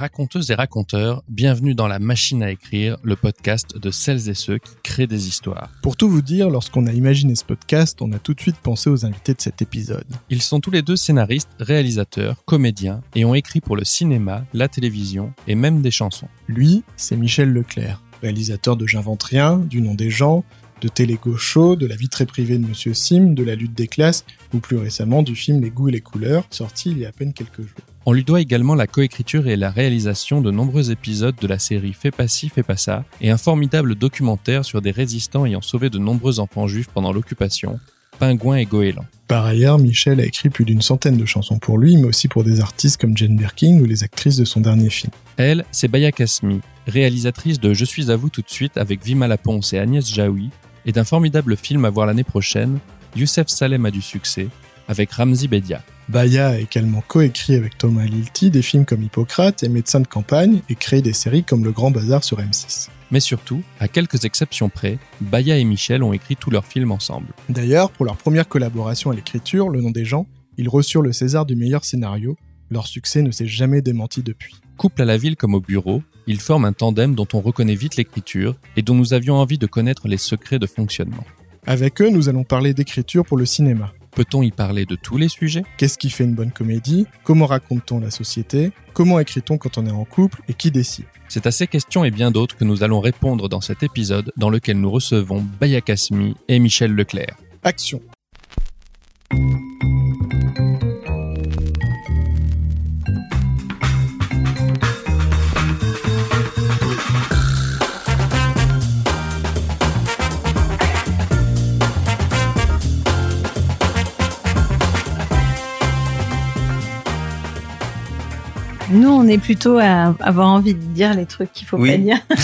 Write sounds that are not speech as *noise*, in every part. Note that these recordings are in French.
raconteuses et raconteurs, bienvenue dans la machine à écrire, le podcast de celles et ceux qui créent des histoires. Pour tout vous dire, lorsqu'on a imaginé ce podcast, on a tout de suite pensé aux invités de cet épisode. Ils sont tous les deux scénaristes, réalisateurs, comédiens et ont écrit pour le cinéma, la télévision et même des chansons. Lui, c'est Michel Leclerc, réalisateur de J'invente rien, du nom des gens, de Télé Show, de la vie très privée de Monsieur Sim, de la lutte des classes, ou plus récemment du film Les goûts et les couleurs, sorti il y a à peine quelques jours. On lui doit également la coécriture et la réalisation de nombreux épisodes de la série Fais pas ci, fais pas ça, et un formidable documentaire sur des résistants ayant sauvé de nombreux enfants juifs pendant l'occupation, Pingouin et Goéland. Par ailleurs, Michel a écrit plus d'une centaine de chansons pour lui, mais aussi pour des artistes comme Jane Birkin ou les actrices de son dernier film. Elle, c'est Baya Kasmi, réalisatrice de Je suis à vous tout de suite avec Vima Laponce et Agnès Jaoui, et d'un formidable film à voir l'année prochaine, Youssef Salem a du succès, avec Ramzi Bedia. Baya a également coécrit avec Thomas Lilti des films comme Hippocrate et Médecin de campagne et créé des séries comme Le Grand Bazar sur M6. Mais surtout, à quelques exceptions près, Baya et Michel ont écrit tous leurs films ensemble. D'ailleurs, pour leur première collaboration à l'écriture, Le nom des gens, ils reçurent le César du meilleur scénario. Leur succès ne s'est jamais démenti depuis. Couple à la ville comme au bureau, ils forment un tandem dont on reconnaît vite l'écriture et dont nous avions envie de connaître les secrets de fonctionnement. Avec eux, nous allons parler d'écriture pour le cinéma. Peut-on y parler de tous les sujets? Qu'est-ce qui fait une bonne comédie? Comment raconte-t-on la société? Comment écrit-on quand on est en couple Et qui décide? C'est à ces questions et bien d'autres que nous allons répondre dans cet épisode dans lequel nous recevons Baya Kasmi et Michel Leclerc. Action Nous, on est plutôt à avoir envie de dire les trucs qu'il faut Oui. pas dire. *laughs*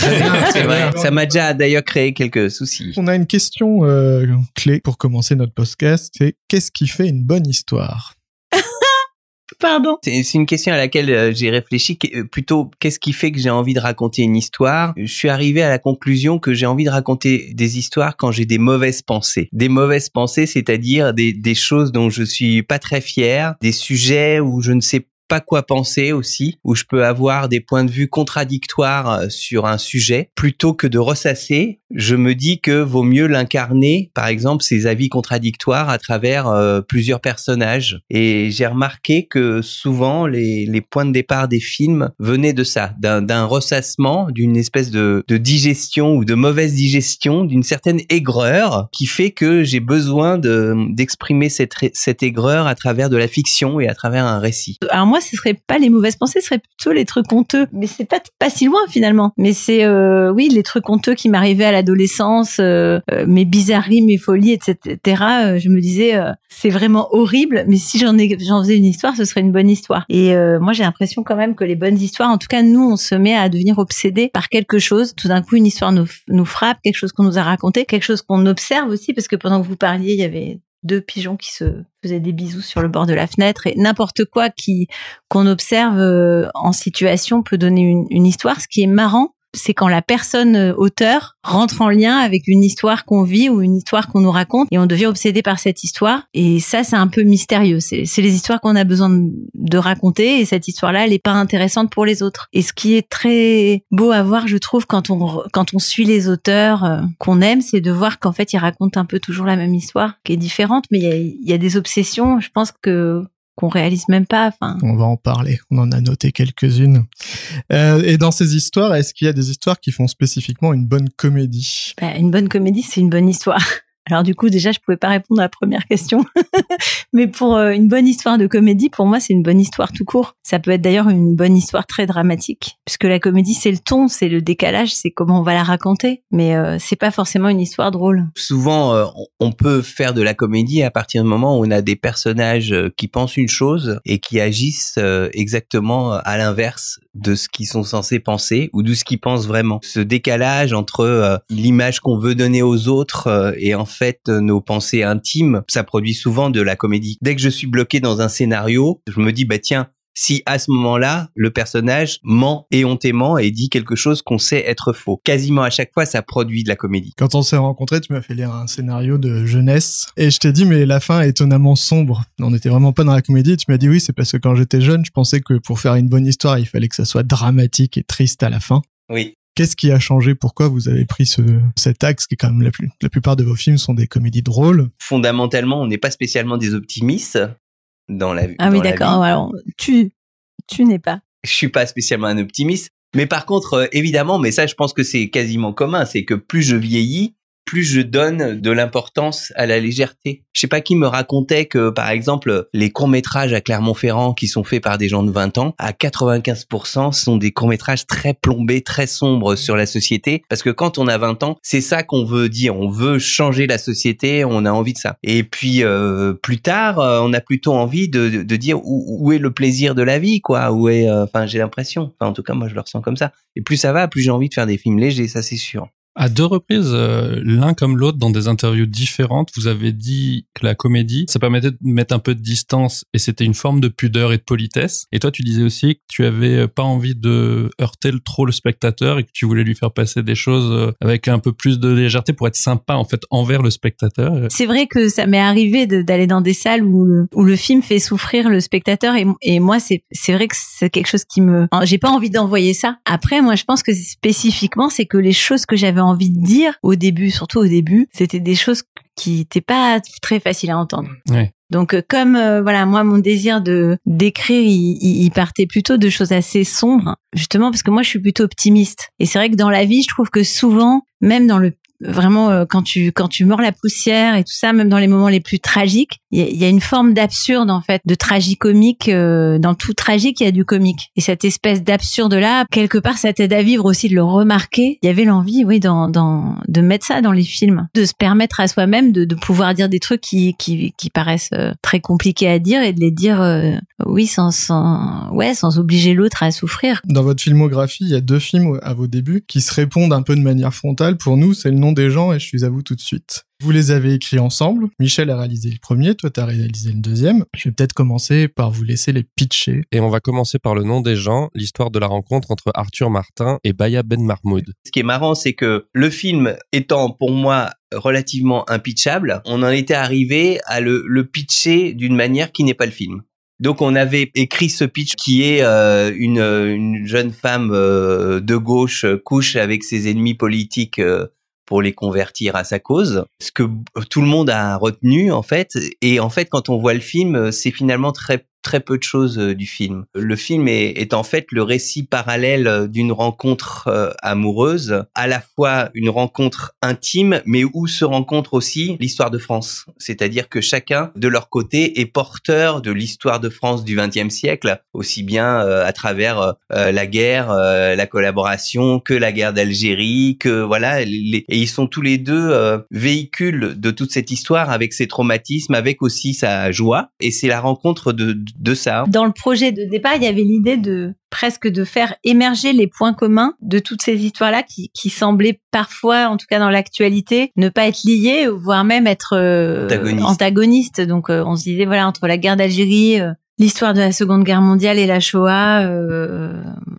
C'est vrai. *laughs* Ça m'a déjà d'ailleurs créé quelques soucis. On a une question euh, clé pour commencer notre podcast, c'est qu'est-ce qui fait une bonne histoire? *laughs* Pardon. C'est une question à laquelle euh, j'ai réfléchi. Qu- euh, Plutôt, qu'est-ce qui fait que j'ai envie de raconter une histoire? Je suis arrivé à la conclusion que j'ai envie de raconter des histoires quand j'ai des mauvaises pensées. Des mauvaises pensées, c'est-à-dire des, des choses dont je suis pas très fier, des sujets où je ne sais pas quoi penser aussi, où je peux avoir des points de vue contradictoires euh, sur un sujet, plutôt que de ressasser, je me dis que vaut mieux l'incarner, par exemple, ces avis contradictoires à travers euh, plusieurs personnages. Et j'ai remarqué que souvent, les, les points de départ des films venaient de ça, d'un ressassement, d'une espèce de, de digestion ou de mauvaise digestion, d'une certaine aigreur qui fait que j'ai besoin de d'exprimer cette, cette aigreur à travers de la fiction et à travers un récit. Alors moi, ce serait pas les mauvaises pensées, ce serait plutôt les trucs honteux. Mais c'est pas pas si loin finalement. Mais c'est euh, oui les trucs honteux qui m'arrivaient à l'adolescence, euh, euh, mes bizarreries, mes folies, etc. Euh, je me disais euh, c'est vraiment horrible. Mais si j'en ai j'en faisais une histoire, ce serait une bonne histoire. Et euh, moi j'ai l'impression quand même que les bonnes histoires, en tout cas nous, on se met à devenir obsédé par quelque chose. Tout d'un coup, une histoire nous nous frappe, quelque chose qu'on nous a raconté, quelque chose qu'on observe aussi, parce que pendant que vous parliez, il y avait deux pigeons qui se faisaient des bisous sur le bord de la fenêtre et n'importe quoi qui qu'on observe euh, en situation peut donner une, une histoire. Ce qui est marrant, c'est quand la personne euh, auteur rentre en lien avec une histoire qu'on vit ou une histoire qu'on nous raconte et on devient obsédé par cette histoire. Et ça, c'est un peu mystérieux. C'est les histoires qu'on a besoin de, raconter et cette histoire-là, elle est pas intéressante pour les autres. Et ce qui est très beau à voir, je trouve, quand on quand on suit les auteurs euh, qu'on aime, c'est de voir qu'en fait, ils racontent un peu toujours la même histoire, qui est différente, mais il y a, il y a des obsessions. Je pense que qu'on réalise même pas. Enfin, On va en parler, on en a noté quelques-unes. Euh, et dans ces histoires, est-ce qu'il y a des histoires qui font spécifiquement une bonne comédie? Bah, une bonne comédie, c'est une bonne histoire. Alors du coup, déjà, je pouvais pas répondre à la première question. *laughs* Mais pour euh, une bonne histoire de comédie, pour moi, c'est une bonne histoire tout court. Ça peut être d'ailleurs une bonne histoire très dramatique, puisque la comédie, c'est le ton, c'est le décalage, c'est comment on va la raconter. Mais euh, c'est pas forcément une histoire drôle. Souvent, euh, on- peut faire de la comédie à partir du moment où on a des personnages qui pensent une chose et qui agissent exactement à l'inverse de ce qu'ils sont censés penser ou de ce qu'ils pensent vraiment. Ce décalage entre l'image qu'on veut donner aux autres et en fait euh, nos pensées intimes, ça produit souvent de la comédie. Dès que je suis bloqué dans un scénario, je me dis bah tiens, si à ce moment-là, le personnage ment éhontément et dit quelque chose qu'on sait être faux. Quasiment à chaque fois, ça produit de la comédie. Quand on s'est rencontrés, tu m'as fait lire un scénario de jeunesse et je t'ai dit mais la fin est étonnamment sombre. On n'était vraiment pas dans la comédie. tu m'as dit oui, c'est parce que quand j'étais jeune, je pensais que pour faire une bonne histoire, il fallait que ça soit dramatique et triste à la fin. Oui. Qu'est-ce qui a changé? Pourquoi vous avez pris ce, cet axe qui est quand même la, plus, la plupart de vos films sont des comédies drôles? Fondamentalement, on n'est pas spécialement des optimistes dans la Ah oui, d'accord. Alors, tu, tu n'es pas. Je suis pas spécialement un optimiste. Mais par contre, euh, évidemment, mais ça, je pense que c'est quasiment commun, c'est que plus je vieillis, plus je donne de l'importance à la légèreté. Je sais pas qui me racontait que, par exemple, les courts-métrages à Clermont-Ferrand qui sont faits par des gens de 20 ans, à 95% sont des courts-métrages très plombés, très sombres sur la société. Parce que quand on a 20 ans, c'est ça qu'on veut dire. On veut changer la société, on a envie de ça. Et puis, euh, plus tard, euh, on a plutôt envie de, de dire où, est le plaisir de la vie, quoi. Où est, euh, enfin, j'ai l'impression. Enfin, en tout cas, moi, je le ressens comme ça. Et plus ça va, plus j'ai envie de faire des films légers, ça c'est sûr. À deux reprises, euh, l'un comme l'autre, dans des interviews différentes, vous avez dit que la comédie, ça permettait de mettre un peu de distance et c'était une forme de pudeur et de politesse. Et toi, tu disais aussi que tu avais pas envie de heurter trop le spectateur et que tu voulais lui faire passer des choses euh, avec un peu plus de légèreté pour être sympa, en fait, envers le spectateur. C'est vrai que ça m'est arrivé d'aller dans des salles où le, où le film fait souffrir le spectateur et, et moi, c'est vrai que c'est quelque chose qui me, j'ai pas envie d'envoyer ça. Après, moi, je pense que spécifiquement, c'est que les choses que j'avais envie de dire au début, surtout au début, c'était des choses qui n'étaient pas très faciles à entendre. Donc euh, comme euh, voilà moi mon désir de d'écrire il, il, partait plutôt de choses assez sombres justement parce que moi je suis plutôt optimiste. Et c'est vrai que dans la vie je trouve que souvent même dans le vraiment euh, quand tu quand tu mords la poussière et tout ça, même dans les moments les plus tragiques, il y, a une forme d'absurde en fait, de tragicomique. Euh, dans tout tragique, il y a du comique. Et cette espèce d'absurde là, quelque part, ça t'aide à vivre aussi de le remarquer. Il y avait l'envie, oui, dans, de mettre ça dans les films, de se permettre à soi-même de, pouvoir dire des trucs qui paraissent euh, très compliqués à dire et de les dire, oui, sans sans ouais, sans obliger l'autre à souffrir. Dans votre filmographie, il y a deux films à vos débuts qui se répondent un peu de manière frontale. Pour nous, c'est le nom des gens et je suis à vous tout de suite. Vous les avez écrits ensemble. Michel a réalisé le premier, toi t'as réalisé le deuxième. Je vais peut-être commencer par vous laisser les pitcher. Et on va commencer par le nom des gens, l'histoire de la rencontre entre Arthur Martin et Baya Ben Mahmoud. Ce qui est marrant, c'est que le film étant pour moi relativement impitchable, on en était arrivé à le, le pitcher d'une manière qui n'est pas le film. Donc on avait écrit ce pitch qui est euh, une, une, jeune femme euh, de gauche couche avec ses ennemis politiques euh, pour les convertir à sa cause. Ce que tout le monde a retenu en fait, et en fait quand on voit le film, c'est finalement très très peu de choses euh, du film. Le film est, en fait le récit parallèle euh, d'une rencontre euh, amoureuse, à la fois une rencontre intime, mais où se rencontre aussi l'histoire de France. C'est-à-dire que chacun, de leur côté, est porteur de l'histoire de France du XXe siècle, aussi bien à travers la guerre, la collaboration, que la guerre d'Algérie, que voilà, et ils sont tous les deux véhicules de toute cette histoire avec ses traumatismes, avec aussi sa joie. Et c'est la rencontre de ça. Dans le projet de départ, il y avait l'idée de presque de faire émerger les points communs de toutes ces histoires-là qui, qui semblaient parfois, en tout cas dans l'actualité, ne pas être liées, voire même être euh, antagonistes. Donc euh, on se disait, voilà, entre la guerre d'Algérie, euh, l'histoire de la Seconde Guerre mondiale et la Shoah, euh,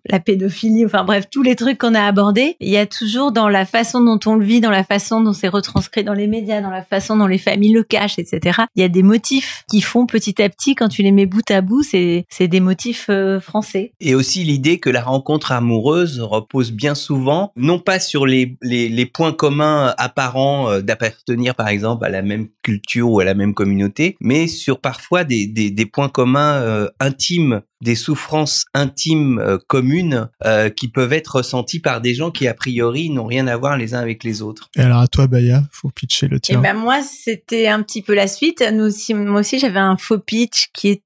la pédophilie, enfin bref, tous les trucs qu'on a abordés, il y a toujours dans la façon dont on le vit, dans la façon dont c'est retranscrit dans les médias, dans la façon dont les familles le cachent, etc. Il y a des motifs qui font petit à petit, quand tu les mets bout à bout, c'est c'est des motifs euh, français. Et aussi l'idée que la rencontre amoureuse repose bien souvent, non pas sur les les, les points communs apparents euh, d'appartenir par exemple à la même culture ou à la même communauté, mais sur parfois des des, des points communs euh, intimes, des souffrances intimes euh, communes euh, qui peuvent être ressenties par des gens qui a priori n'ont rien à voir les uns avec les autres. Et alors à toi Baya, faut pitcher le tien. Et eh ben moi c'était un petit peu la suite. Nous aussi, moi aussi j'avais un faux pitch qui est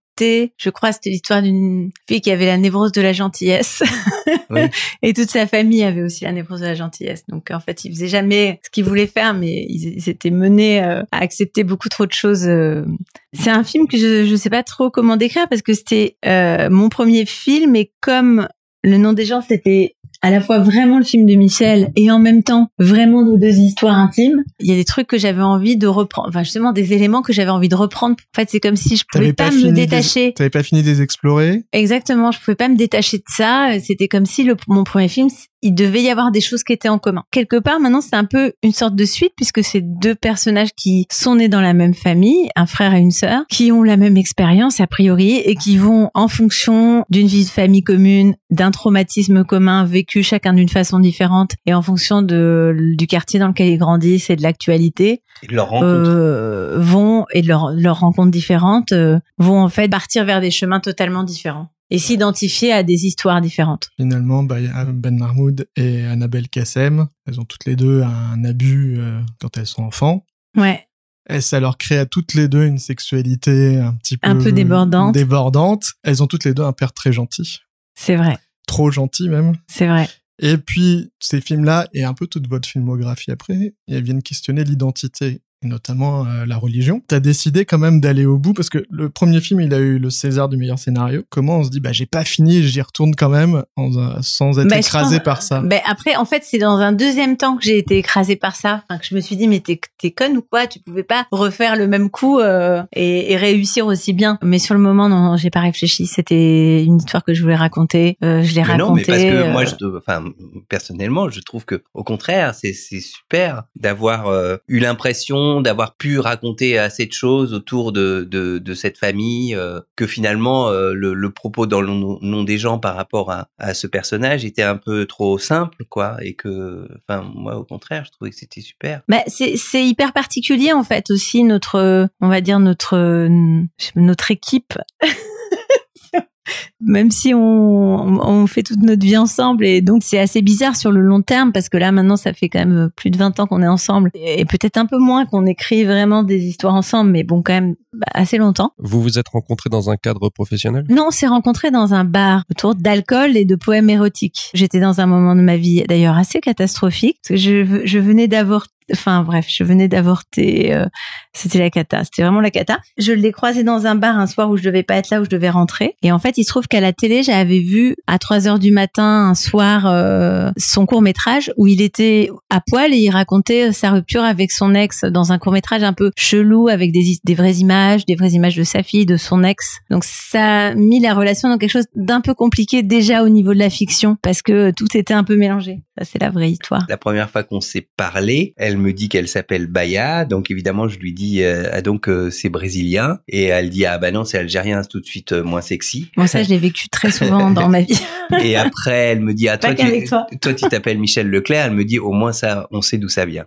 je crois, c'était l'histoire d'une fille qui avait la névrose de la gentillesse. *laughs* et toute sa famille avait aussi la névrose de la gentillesse. Donc, en fait, ils faisaient jamais ce qu'ils voulaient faire, mais ils, étaient menés euh, à accepter beaucoup trop de choses. Euh. C'est un film que je ne sais pas trop comment décrire parce que c'était euh, mon premier film et comme le nom des gens, c'était à la fois vraiment le film de Michel et en même temps vraiment nos deux histoires intimes. Il y a des trucs que j'avais envie de reprendre, enfin justement des éléments que j'avais envie de reprendre. En fait, c'est comme si je pouvais pas, pas me détacher. T'avais pas fini de les explorer Exactement, je pouvais pas me détacher de ça. C'était comme si le, mon premier film, il devait y avoir des choses qui étaient en commun. Quelque part, maintenant, c'est un peu une sorte de suite puisque c'est deux personnages qui sont nés dans la même famille, un frère et une sœur, qui ont la même expérience a priori et qui vont, en fonction d'une vie de famille commune, d'un traumatisme commun vécu chacun d'une façon différente et en fonction de, du quartier dans lequel ils grandissent et de l'actualité, euh, vont et de leur- leurs rencontres différentes euh, vont en fait partir vers des chemins totalement différents et s'identifier à des histoires différentes. Finalement, bah, Ben Mahmoud et Annabelle Kassem, elles ont toutes les deux un abus euh, quand elles sont enfants. Ouais. Et ça leur crée à toutes les deux une sexualité un petit peu... Un peu débordante. Débordante. Elles ont toutes les deux un père très gentil. C'est vrai, Trop gentil même. c'est vrai. Et puis, ces films-là, et un peu toute votre filmographie après, elles viennent questionner l'identité, et notamment euh, la religion. T'as décidé quand même d'aller au bout, parce que le premier film, il a eu le César du meilleur scénario. Comment on se dit, bah j'ai pas fini, j'y retourne quand même, en, euh, sans être Bah, écrasé pense- par ça Ben après, en fait, c'est dans un deuxième temps que j'ai été écrasée par ça. Enfin, que je me suis dit, mais t'es t'es conne ou quoi? Tu pouvais pas refaire le même coup euh, et, et réussir aussi bien. Mais sur le moment, non, j'ai pas réfléchi. C'était une histoire que je voulais raconter. Euh, je l'ai Mais non, mais racontée. parce que euh, moi, je, enfin, personnellement, je trouve que, au contraire, c'est c'est super d'avoir euh, eu l'impression d'avoir pu raconter assez de choses autour de de, cette famille euh, que finalement euh, le, propos dans le nom, des gens par rapport à, ce personnage était un peu trop simple, quoi, et que, enfin, moi, au contraire, je trouvais que c'était super. Bah, c'est hyper particulier en fait aussi notre on va dire notre euh, notre équipe *laughs* même si on, on fait toute notre vie ensemble et donc c'est assez bizarre sur le long terme parce que là maintenant ça fait quand même plus de 20 ans qu'on est ensemble et peut-être un peu moins qu'on écrit vraiment des histoires ensemble mais bon quand même bah, assez longtemps. Vous vous êtes rencontrés dans un cadre professionnel? Non, on s'est rencontrés dans un bar autour d'alcool et de poèmes érotiques. J'étais dans un moment de ma vie d'ailleurs assez catastrophique. parce que Je, je venais d'avorter, enfin bref, je venais d'avorter. euh, c'était la cata, c'était vraiment la cata. Je l'ai croisé dans un bar un soir où je devais pas être là, où je devais rentrer. Et en fait, il se trouve qu'à la télé, j'avais vu à 3 heures du matin un soir euh, son court métrage où il était à poil et il racontait sa rupture avec son ex dans un court métrage un peu chelou avec des, des vraies images, des vraies images de sa fille, de son ex. Donc ça a mis la relation dans quelque chose d'un peu compliqué déjà au niveau de la fiction parce que tout était un peu mélangé. Ça c'est la vraie histoire. La première fois qu'on s'est parlé, elle me dit qu'elle s'appelle Baya, donc évidemment je lui dis euh, ah donc euh, c'est brésilien et elle dit ah bah non c'est algérien, c'est tout de suite euh, moins sexy. Bon ça je l'ai vécu très souvent *laughs* dans ma vie. Et après, elle me dit, ah, toi, tu, toi. toi, tu t'appelles Michel Leclerc. Elle me dit, au moins ça, on sait d'où ça vient.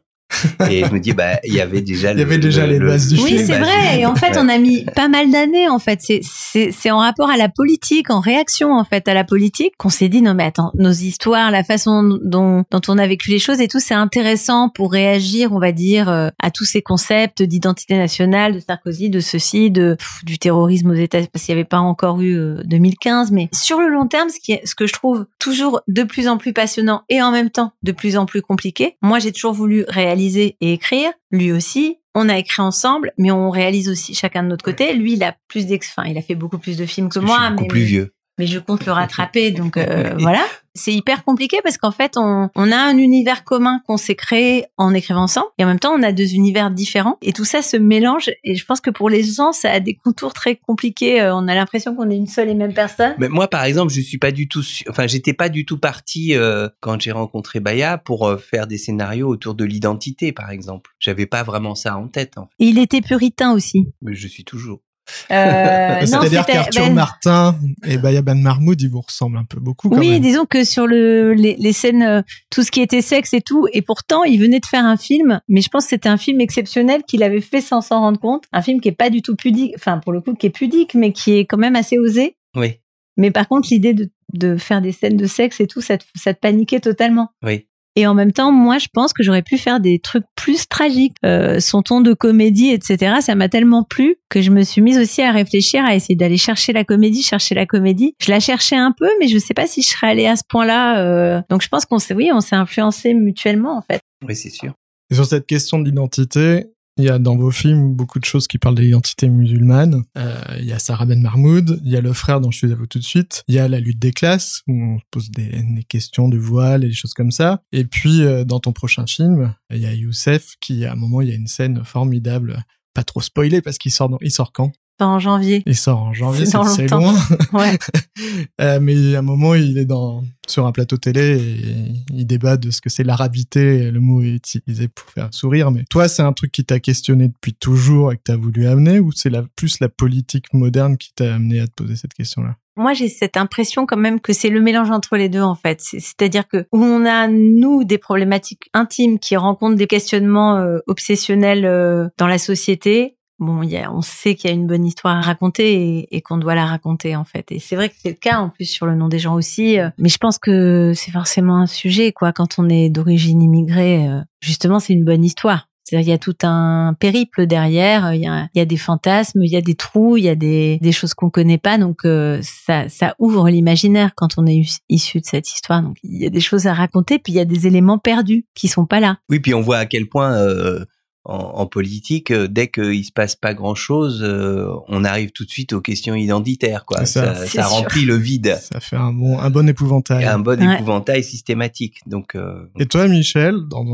Et je me dis, bah, il y avait déjà Il y avait déjà les bases du Oui, film. c'est bases vrai. Et en fait, on a mis pas mal d'années. En fait, c'est c'est c'est en rapport à la politique, en réaction en fait à la politique, qu'on s'est dit non mais attends, nos histoires, la façon dont dont on a vécu les choses et tout, c'est intéressant pour réagir, on va dire, euh, à tous ces concepts d'identité nationale, de Sarkozy, de ceci, de pff, du terrorisme aux États, parce qu'il n'y avait pas encore eu euh, 2015. Mais sur le long terme, ce qui est ce que je trouve toujours de plus en plus passionnant et en même temps de plus en plus compliqué. Moi, j'ai toujours voulu réaliser et écrire. Lui aussi. On a écrit ensemble, mais on réalise aussi chacun de notre côté. Lui, il a plus d'ex, enfin, il a fait beaucoup plus de films que Je moi, suis beaucoup mais, plus vieux. Mais je compte le rattraper. *laughs* Donc euh, voilà, c'est hyper compliqué parce qu'en fait, on, on a un univers commun qu'on s'est créé en écrivant ensemble, et en même temps, on a deux univers différents, et tout ça se mélange. Et je pense que pour les gens, ça a des contours très compliqués. Euh, On a l'impression qu'on est une seule et même personne. Mais moi, par exemple, je suis pas du tout, su- enfin, j'étais pas du tout parti euh, quand j'ai rencontré Baya pour euh, faire des scénarios autour de l'identité, par exemple. J'avais pas vraiment ça en tête. En fait. Et il était puritain aussi. Mais je suis toujours. Euh, *laughs* C'est-à-dire qu'Arthur ben, Martin et Baya Ben Mahmoud, ils vous ressemblent un peu beaucoup quand Oui, même. disons que sur le, les, les scènes, euh, tout ce qui était sexe et tout, et pourtant il venait de faire un film, mais je pense que c'était un film exceptionnel qu'il avait fait sans s'en rendre compte, un film qui est pas du tout pudique, enfin pour le coup qui est pudique, mais qui est quand même assez osé. Oui, Mais par contre l'idée de, de faire des scènes de sexe et tout, ça te, ça te paniquait totalement. oui. Et en même temps, moi, je pense que j'aurais pu faire des trucs plus tragiques. Euh, son ton de comédie, etc., ça m'a tellement plu que je me suis mise aussi à réfléchir, à essayer d'aller chercher la comédie, chercher la comédie. Je la cherchais un peu, mais je sais pas si je serais allée à ce point-là. euh. Donc, je pense qu'on s'est, oui, on s'est influencé mutuellement, en fait. Oui, c'est sûr. Et sur cette question de l'identité, Il y a dans vos films beaucoup de choses qui parlent de l'identité musulmane. Euh, il y a Sarah Ben Mahmoud, il y a le frère dont je suis à vous tout de suite, il y a la lutte des classes où on pose des, questions de voile et des choses comme ça. Et puis euh, dans ton prochain film, il y a Youssef qui à un moment il y a une scène formidable. Pas trop spoilé parce qu'il sort dans, il sort quand? En janvier. Il sort en janvier, C'est loin. *laughs* Ouais. *laughs* Euh, mais à un moment, il est dans sur un plateau télé et il débat de ce que c'est l'arabité. Le mot est utilisé pour faire sourire. Mais toi, c'est un truc qui t'a questionné depuis toujours et que t'as voulu amener, ou c'est la, plus la politique moderne qui t'a amené à te poser cette question-là? Moi, j'ai cette impression quand même que c'est le mélange entre les deux, en fait. C'est- C'est-à-dire que où on a, nous, des problématiques intimes qui rencontrent des questionnements euh, obsessionnels euh, dans la société, bon, y a, on sait qu'il y a une bonne histoire à raconter et, qu'on doit la raconter, en fait. Et c'est vrai que c'est le cas, en plus, sur le nom des gens aussi. euh, mais je pense que c'est forcément un sujet, quoi. Quand on est d'origine immigrée, euh, justement, c'est une bonne histoire. C'est-à-dire, il y a tout un périple derrière, il y a, des fantasmes, il y a des trous, il y a des, choses qu'on connaît pas, donc euh, ça, ça ouvre l'imaginaire quand on est is- issu de cette histoire. Donc il y a des choses à raconter, puis il y a des éléments perdus qui sont pas là. Oui, puis on voit à quel point euh, en, en politique, euh, dès qu'il se passe pas grand-chose, euh, on arrive tout de suite aux questions identitaires. Quoi. Ça. Remplit le vide. Ça fait un bon, un bon épouvantail. Et un bon Ouais. épouvantail systématique. Donc, euh, Et toi, Michel, dans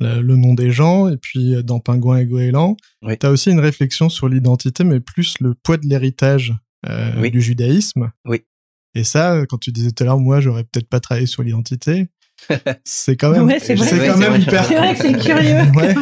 le, le nom des gens, et puis dans Pingouin et Goéland, Oui. t'as aussi une réflexion sur l'identité, mais plus le poids de l'héritage euh, Oui. du judaïsme. Oui. Et ça, quand tu disais tout à l'heure, moi, j'aurais peut-être pas travaillé sur l'identité. C'est quand même, Ouais, c'est vrai. c'est Ouais, quand même hyper. C'est vrai que c'est curieux Ouais.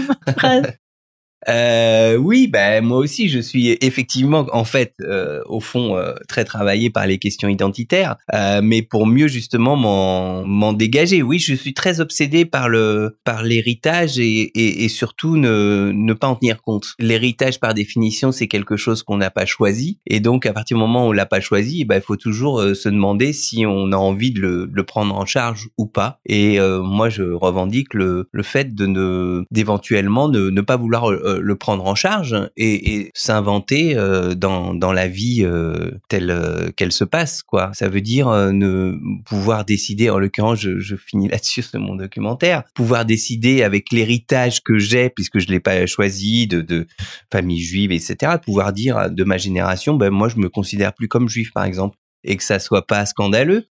Euh, oui, ben moi aussi, je suis effectivement, en fait, euh, au fond, euh, très travaillé par les questions identitaires, euh, mais pour mieux justement m'en dégager. Oui, je suis très obsédé par le par l'héritage et, et, et surtout ne ne pas en tenir compte. L'héritage, par définition, c'est quelque chose qu'on n'a pas choisi, et donc à partir du moment où on l'a pas choisi, ben il faut toujours euh, se demander si on a envie de le, de le prendre en charge ou pas. Et euh, moi, je revendique le le fait de ne d'éventuellement ne, ne pas vouloir euh, le prendre en charge et, et s'inventer euh, dans dans la vie euh, telle euh, qu'elle se passe quoi. Ça veut dire euh, ne pouvoir décider en l'occurrence je, je finis *laughs* là-dessus c'est mon documentaire, pouvoir décider avec l'héritage que j'ai puisque je l'ai pas choisi de de famille juive etc. pouvoir dire de ma génération ben moi je me considère plus comme juif par exemple et que ça soit pas scandaleux.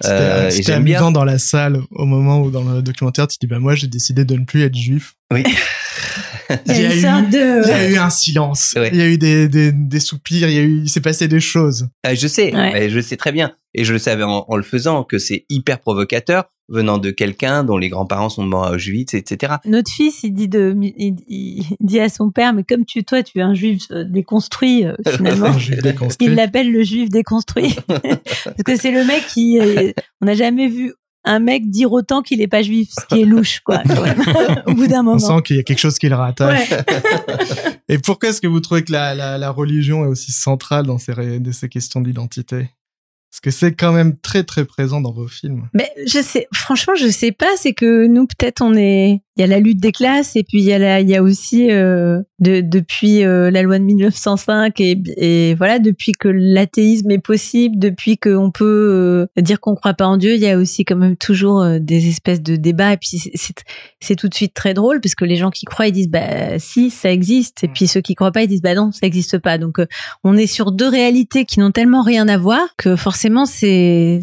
C'était Euh, c'était bien. amusant dans la salle au moment où dans le documentaire tu dis bah moi j'ai décidé de ne plus être juif. Oui. *laughs* Il y a une eu- sorte il y a de... eu un silence, Ouais. il y a eu des, des, des soupirs, il y a eu, il s'est passé des choses. Euh, je sais, Ouais. je sais très bien. Et je le savais en, en le faisant que c'est hyper provocateur venant de quelqu'un dont les grands-parents sont morts à Auschwitz, etc. Notre fils, il dit de, il, il dit à son père, mais comme tu, toi, tu es un juif euh, déconstruit euh, *laughs* finalement. Un juif déconstruit. Il l'appelle le juif déconstruit. *laughs* Parce que c'est le mec qui, euh, on n'a jamais vu un mec dire autant qu'il est pas juif, ce qui est louche, quoi, *laughs* quand même, au bout d'un On moment. sent qu'il y a quelque chose qui le rattache. Ouais. *laughs* Et pourquoi est-ce que vous trouvez que la, la, la religion est aussi centrale dans ces, de ces questions d'identité? Parce que c'est quand même très très présent dans vos films. Mais je sais, franchement, je sais pas. C'est que nous, peut-être, on est. Il y a la lutte des classes et puis il y a la, il y a aussi euh, de, depuis euh, la loi de 1905 et, et voilà, depuis que l'athéisme est possible, depuis qu'on peut euh, dire qu'on croit pas en Dieu, il y a aussi quand même toujours euh, des espèces de débats. Et puis c'est- tout de suite très drôle parce que les gens qui croient ils disent bah si ça existe et puis ceux qui croient pas ils disent bah non ça existe pas. Donc euh, on est sur deux réalités qui n'ont tellement rien à voir que forcément c'est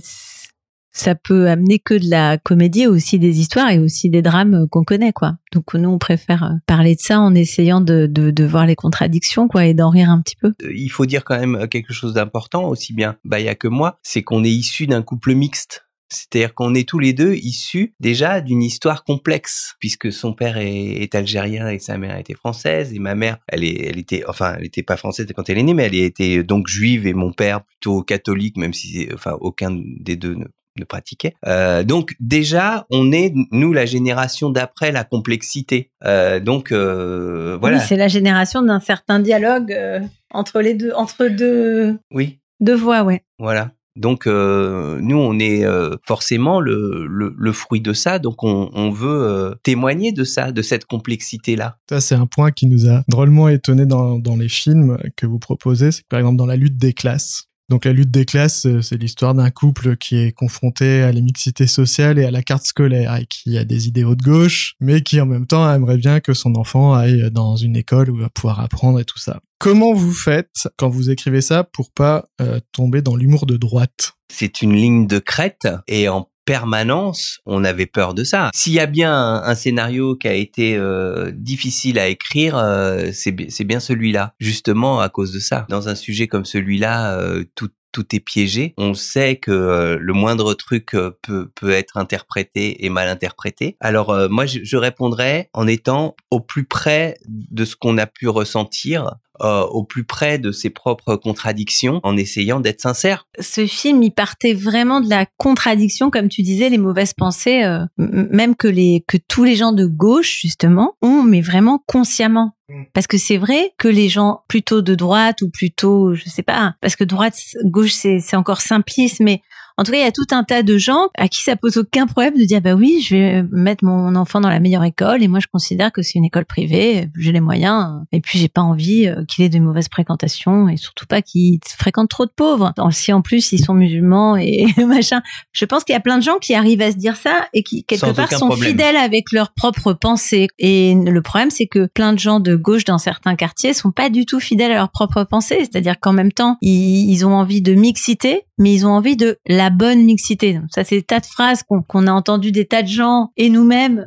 ça peut amener que de la comédie aussi des histoires et aussi des drames qu'on connaît quoi. Donc nous on préfère euh, parler de ça en essayant de, de, de voir les contradictions quoi et d'en rire un petit peu. Euh, Il faut dire quand même quelque chose d'important, aussi bien Baya que moi, c'est qu'on est issu d'un couple mixte. C'est-à-dire qu'on est tous les deux issus déjà d'une histoire complexe, puisque son père est, est algérien et sa mère était française, et ma mère, elle, est, elle était, enfin, elle était pas française quand elle est née, mais elle était donc juive et mon père plutôt catholique, même si, enfin, aucun des deux ne, ne pratiquait. Euh, donc déjà, on est nous la génération d'après la complexité. Euh, donc euh, voilà. Oui, c'est la génération d'un certain dialogue euh, entre les deux entre deux oui. deux voix ouais. Voilà. Donc euh, nous, on est euh, forcément le, le, le fruit de ça, donc on, on veut euh, témoigner de ça, de cette complexité-là. Ça, c'est un point qui nous a drôlement étonné dans, dans les films que vous proposez. C'est que par exemple, dans la lutte des classes, Donc la lutte des classes, euh, c'est l'histoire d'un couple qui est confronté à l'imixité sociale et à la carte scolaire et qui a des idéaux de gauche, mais qui en même temps aimerait bien que son enfant aille dans une école où il va pouvoir apprendre et tout ça. Comment vous faites quand vous écrivez ça pour pas euh, tomber dans l'humour de droite? C'est une ligne de crête et en permanence, on avait peur de ça. S'il y a bien un, scénario qui a été euh, difficile à écrire, euh, c'est bien celui-là, justement à cause de ça. Dans un sujet comme celui-là, euh, tout tout est piégé. On sait que le moindre truc peut, peut être interprété et mal interprété. Alors moi, je, je répondrais en étant au plus près de ce qu'on a pu ressentir euh, au plus près de ses propres contradictions en essayant d'être sincère. Ce film, il partait vraiment de la contradiction, comme tu disais, les mauvaises pensées, euh, même que les que tous les gens de gauche justement ont, mais vraiment consciemment. Mm. Parce que c'est vrai que les gens plutôt de droite ou plutôt, je sais pas, parce que droite, gauche, c'est encore simpliste, mais en tout cas, il y a tout un tas de gens à qui ça pose aucun problème de dire bah oui, je vais mettre mon enfant dans la meilleure école et moi je considère que c'est une école privée, j'ai les moyens et puis j'ai pas envie euh, qu'il ait de mauvaises fréquentations et surtout pas qu'il fréquente trop de pauvres. Si en plus ils sont musulmans *laughs* et machin, je pense qu'il y a plein de gens qui arrivent à se dire ça et qui quelque part sont fidèles avec leurs propres pensées. Et le problème c'est que plein de gens de gauche dans certains quartiers sont pas du tout fidèles à leurs propres pensées, c'est-à-dire qu'en même temps ils, ils ont envie de mixité, mais ils ont envie de la la bonne mixité. ça, c'est des tas de phrases qu'on a entendu des tas de gens et nous-mêmes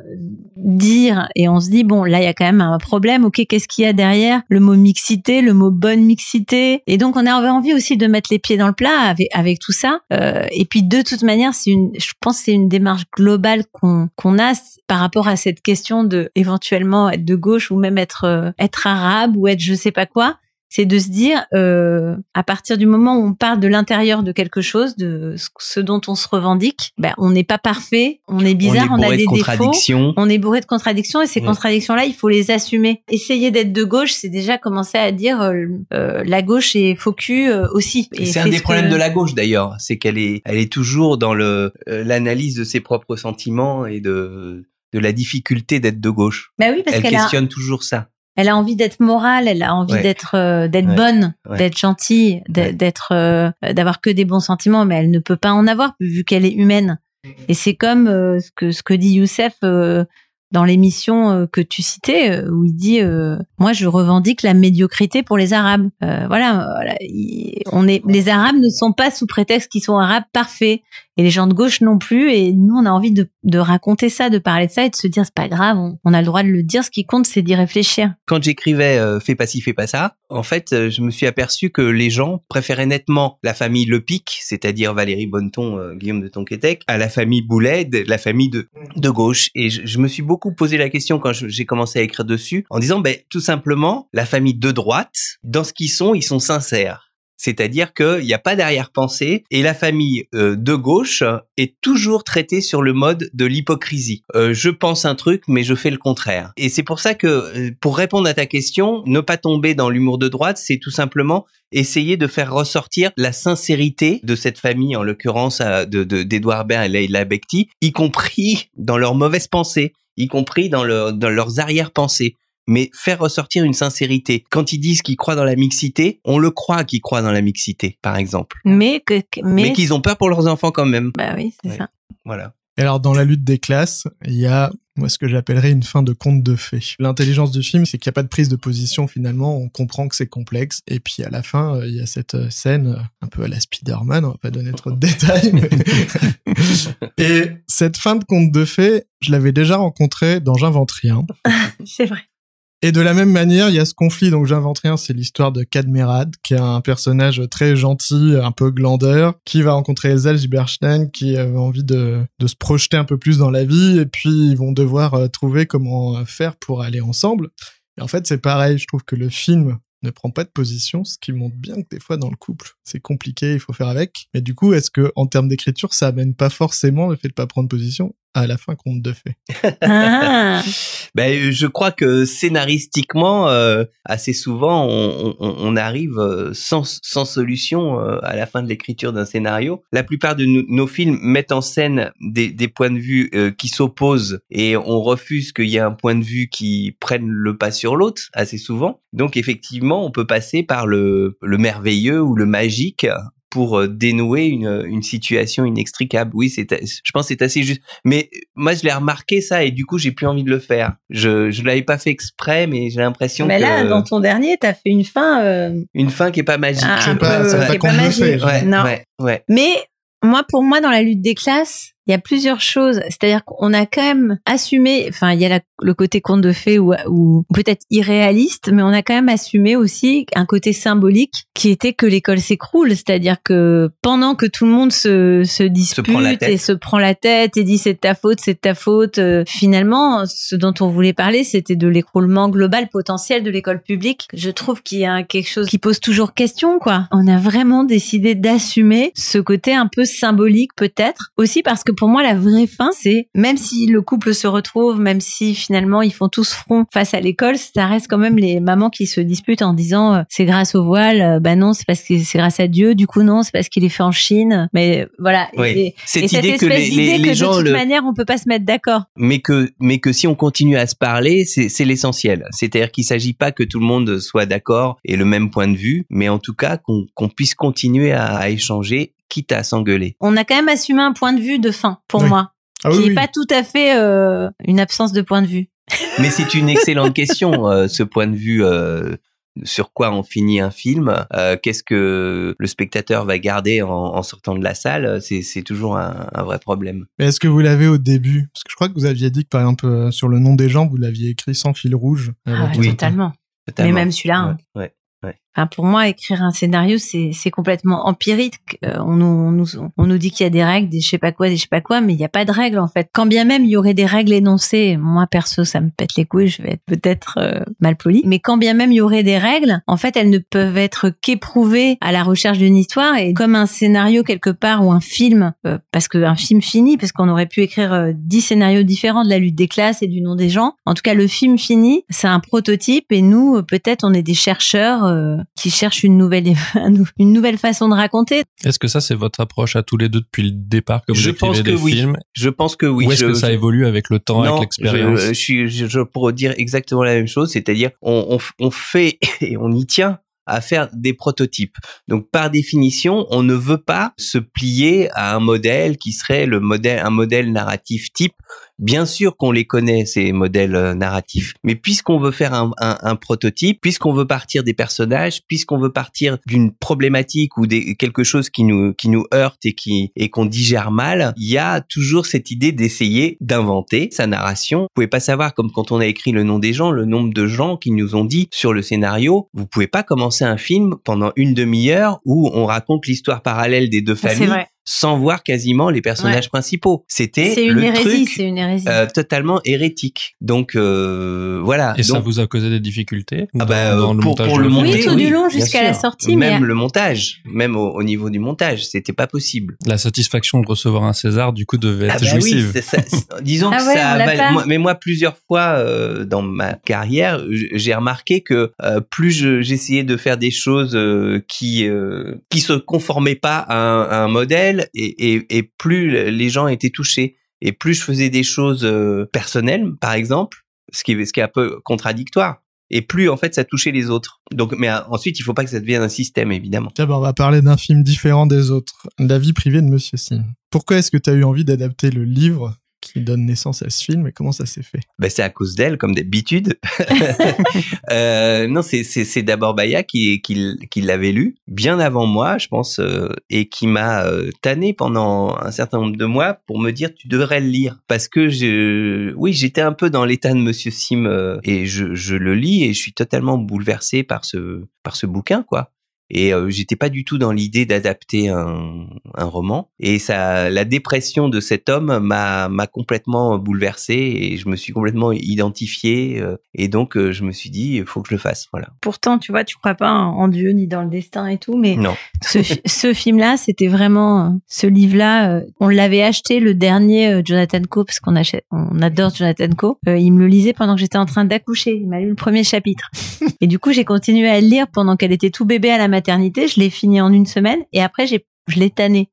dire, et on se dit bon, là, il y a quand même un problème. Ok, qu'est-ce qu'il y a derrière le mot mixité, le mot bonne mixité? Et donc, on a envie aussi de mettre les pieds dans le plat avec, avec tout ça. Euh, et puis, de toute manière, c'est une, je pense, c'est une démarche globale qu'on qu'on a par rapport à cette question de éventuellement être de gauche ou même être euh, être arabe ou être je sais pas quoi c'est de se dire, euh, à partir du moment où on parle de l'intérieur de quelque chose, de ce dont on se revendique, ben, on n'est pas parfait, on est bizarre, on, a des défauts, on est bourré de contradictions et ces contradictions-là, il faut les assumer. Essayer d'être de gauche, c'est déjà commencer à dire euh, euh la gauche est faux euh, aussi. C'est un des problèmes de la gauche d'ailleurs, c'est qu'elle est, elle est toujours dans le euh, l'analyse de ses propres sentiments et de de la difficulté d'être de gauche. Ben oui, parce elle questionne toujours ça elle a envie d'être morale, elle a envie d'être euh, d'être bonne, d'être gentille, d'être euh, d'avoir que des bons sentiments, mais elle ne peut pas en avoir vu qu'elle est humaine. Et c'est comme euh, ce que ce que dit Youssef dans l'émission que tu citais où il dit moi je revendique la médiocrité pour les arabes. voilà, on est les arabes ne sont pas sous prétexte qu'ils sont arabes parfaits et les gens de gauche non plus. Et nous, on a envie de, raconter ça, de parler de ça et de se dire c'est pas grave, on, a le droit de le dire. Ce qui compte, c'est d'y réfléchir. Quand j'écrivais euh, Fais pas ci, fais pas ça, en fait, euh, je me suis aperçu que les gens préféraient nettement la famille Le Pic, c'est-à-dire Valérie Bonneton, euh, Guillaume de Tonquétec, à la famille Boulet, la famille de, de gauche. Et je, je me suis beaucoup posé la question quand j'ai commencé à écrire dessus, en disant ben tout simplement la famille de droite, dans ce qu'ils sont, ils sont sincères c'est-à-dire qu'il n'y a pas d'arrière-pensée et la famille euh, de gauche est toujours traitée sur le mode de l'hypocrisie. Euh, je pense un truc, mais je fais le contraire. Et c'est pour ça que, euh, pour répondre à ta question, ne pas tomber dans l'humour de droite, c'est tout simplement essayer de faire ressortir la sincérité de cette famille, en l'occurrence de d'Edouard Baird et Leila Bekti, y compris dans leurs mauvaises pensées, y compris dans leurs arrière-pensées mais faire ressortir une sincérité. Quand ils disent qu'ils croient dans la mixité, on le croit qu'ils croient dans la mixité, par exemple. Mais que, mais, qu'ils ont peur pour leurs enfants quand même. Bah oui, c'est ça. Voilà. Et alors, dans la lutte des classes, il y a moi ce que j'appellerais une fin de conte de fées. L'intelligence du film, c'est qu'il n'y a pas de prise de position finalement, on comprend que c'est complexe. Et puis à la fin, euh, il y a cette euh, scène euh, un peu à la Spider-Man, on va pas donner trop de détails. *laughs* Et cette fin de conte de fées, je l'avais déjà rencontrée dans J'invente rien. *laughs* c'est vrai. Et de la même manière, il y a ce conflit, donc j'invente rien, c'est l'histoire de Cadmerad, qui est un personnage très gentil, un peu glandeur, qui va rencontrer Elsa Gilberstein, qui a envie de, de se projeter un peu plus dans la vie, et puis ils vont devoir euh, trouver comment faire pour aller ensemble. Et en fait, c'est pareil, je trouve que le film ne prend pas de position, ce qui montre bien que des fois dans le couple, c'est compliqué, il faut faire avec. Mais du coup, est-ce que en termes d'écriture, ça amène pas forcément le fait de pas prendre position? À la fin compte de fait. Ah. *laughs* ben, je crois que scénaristiquement, euh, assez souvent, on, on, on arrive euh, sans, sans solution euh, à la fin de l'écriture d'un scénario. La plupart de nos films mettent en scène des, des points de vue qui s'opposent et on refuse qu'il y ait un point de vue qui prenne le pas sur l'autre assez souvent. Donc effectivement, on peut passer par le, le merveilleux ou le magique pour dénouer une, une situation inextricable. Oui, c'est, je pense que c'est assez juste. Mais moi, je l'ai remarqué ça et du coup, j'ai plus envie de le faire. Je je l'avais pas fait exprès, mais j'ai l'impression que. Mais là, dans ton dernier, t'as fait une fin. Euh... Une fin qui est pas magique. Ah, C'est un pas- peu- c'est pas pas magique. Ouais, Non. ouais, ouais. Mais moi, pour moi, dans la lutte des classes, il y a plusieurs choses. C'est-à-dire qu'on a quand même assumé, enfin, il y a la- le côté conte de fées ou, ou peut-être irréaliste, mais on a quand même assumé aussi un côté symbolique qui était que l'école s'écroule. C'est-à-dire que pendant que tout le monde se, se dispute et se prend la tête et dit c'est de ta faute, c'est de ta faute, euh, finalement, ce dont on voulait parler, c'était de l'écroulement global potentiel de l'école publique. Je trouve qu'il y a quelque chose qui pose toujours question, quoi. On a vraiment décidé d'assumer ce côté un peu symbolique, peut-être. Aussi parce que pour moi, la vraie fin, c'est même si le couple se retrouve, même si finalement ils font tous front face à l'école, ça reste quand même les mamans qui se disputent en disant euh, c'est grâce au voile, euh, bah non, c'est parce que c'est grâce à Dieu, du coup non, c'est parce qu'il est fait en Chine. Mais voilà. Oui. Et, Cette et cette idée que les, que les de gens toute le, manière on peut pas se mettre d'accord. mais que mais que si on continue à se parler, c'est l'essentiel. C'est-à-dire qu'il s'agit pas que tout le monde soit d'accord et le même point de vue, mais en tout cas qu'on puisse continuer à, à échanger, quitte à s'engueuler. On a quand même assumé un point de vue de fin pour Oui. moi, Ah qui n'est oui. pas tout à fait euh, une absence de point de vue. *laughs* Mais c'est une excellente question, euh, ce point de vue. euh, sur quoi on finit un film euh, Qu'est-ce que le spectateur va garder en, en sortant de la salle? C'est toujours un, un vrai problème. Mais est-ce que vous l'avez au début? Parce que je crois que vous aviez dit que par exemple euh, sur le nom des gens, vous l'aviez écrit sans fil rouge. Ah ouais, totalement. Totalement. Mais même celui-là, hein. Ouais, ouais. Enfin, pour moi, écrire un scénario, c'est complètement empirique. Euh, on, nous, on nous on nous dit qu'il y a des règles, des je sais pas quoi, des je sais pas quoi, mais il n'y a pas de règles en fait. Quand bien même il y aurait des règles énoncées, moi perso, ça me pète les couilles. Je vais être peut-être euh, mal poli, mais quand bien même il y aurait des règles, en fait, elles ne peuvent être qu'éprouvées à la recherche d'une histoire et comme un scénario quelque part ou un film, euh, parce qu'un film fini, parce qu'on aurait pu écrire euh, dix scénarios différents de la lutte des classes et du nom des gens. En tout cas, le film fini, c'est un prototype et nous, euh, peut-être, on est des chercheurs euh, qui cherchent une nouvelle, *laughs* une nouvelle façon de raconter. Est-ce que ça, c'est votre approche à tous les deux depuis le départ que vous Je écrivez pense que des oui. films? Je pense que oui. Ou est-ce que ça je- évolue avec le temps, non, avec l'expérience? Je, je, je, je pourrais dire exactement la même chose, c'est-à-dire on, on fait *laughs* et on y tient à faire des prototypes. Donc par définition, on ne veut pas se plier à un modèle qui serait le modèle un modèle narratif type. Bien sûr qu'on les connaît ces modèles euh, narratifs, mais puisqu'on veut faire un, un, un prototype, puisqu'on veut partir des personnages, puisqu'on veut partir d'une problématique ou des, quelque chose qui nous qui nous heurte et qui et qu'on digère mal, il y a toujours cette idée d'essayer d'inventer sa narration. Vous pouvez pas savoir comme quand on a écrit le nom des gens, le nombre de gens qui nous ont dit sur le scénario, vous pouvez pas commencer un film pendant une demi-heure où on raconte l'histoire parallèle des deux familles vrai. Sans voir quasiment les personnages principaux. C'était C'est une le hérésie, truc c'est une hérésie. euh, totalement hérétique. Donc euh, voilà. Et ça vous a causé des difficultés ah dans, bah, dans euh, le pour, montage pour de le film monter, Oui, tout du long jusqu'à la sortie, Même mais- le montage, même au, au niveau du montage, c'était pas possible. La satisfaction de recevoir un César, du coup, devait être Ah bah oui, jouive. c'est ça, *laughs* disons Ah que ouais, ça val- moi- mais moi plusieurs fois euh, dans ma carrière, j'ai remarqué que euh, plus je- j'essayais de faire des choses euh, qui euh, qui se conformaient pas à un, à un modèle et, plus les gens étaient touchés et plus je faisais des choses euh, personnelles par exemple, ce qui est un peu contradictoire. Et plus en fait ça touchait les autres. Donc, mais euh, ensuite il faut pas que ça devienne un système évidemment. Tiens, bah, on va parler d'un film différent des autres. La vie privée de Monsieur Sim. Pourquoi est-ce que tu as eu envie d'adapter le livre qui donne naissance à ce film et comment ça s'est fait? Ben, c'est à cause d'elle, comme d'habitude. *laughs* *laughs* euh, non, c'est, d'abord Baya qui, qui, qui l'avait lu bien avant moi, je pense, euh, et qui m'a euh, tanné pendant un certain nombre de mois pour me dire tu devrais le lire parce que je, oui, j'étais un peu dans l'état de Monsieur Sim euh, et je, je le lis et je suis totalement bouleversé par ce, par ce bouquin, quoi. Et euh, j'étais pas du tout dans l'idée d'adapter un, un roman. Et ça, la dépression de cet homme m'a m'a complètement bouleversé et je me suis complètement identifié. euh, et donc euh, je me suis dit, il faut que je le fasse. Voilà. Pourtant, tu vois, tu crois pas en Dieu ni dans le destin et tout, mais Non. ce, fi- ce film-là, c'était vraiment ce livre-là. on l'avait acheté le dernier Jonathan Coe parce qu'on achète, on adore Jonathan Coe. Il me le lisait pendant que j'étais en train d'accoucher. Il m'a lu le premier chapitre. *laughs* et du coup, j'ai continué à le lire pendant qu'elle était tout bébé à la maternité. Je l'ai fini en une semaine et après, j'ai, je l'ai tanné.